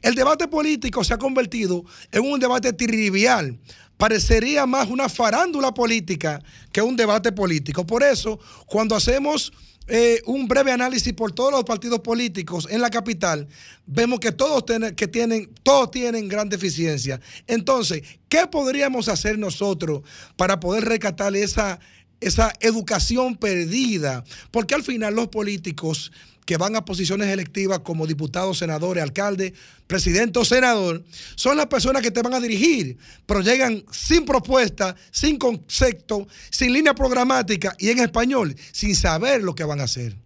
El debate político se ha convertido en un debate trivial. Parecería más una farándula política que un debate político. Por eso, cuando hacemos eh, un breve análisis por todos los partidos políticos en la capital, vemos que todos, que tienen, todos tienen gran deficiencia. Entonces, ¿qué podríamos hacer nosotros para poder rescatar esa, esa educación perdida? Porque al final los políticos que van a posiciones electivas como diputado, senador, alcalde, presidente o senador, son las personas que te van a dirigir, pero llegan sin propuesta, sin concepto, sin línea programática y en español, sin saber lo que van a hacer.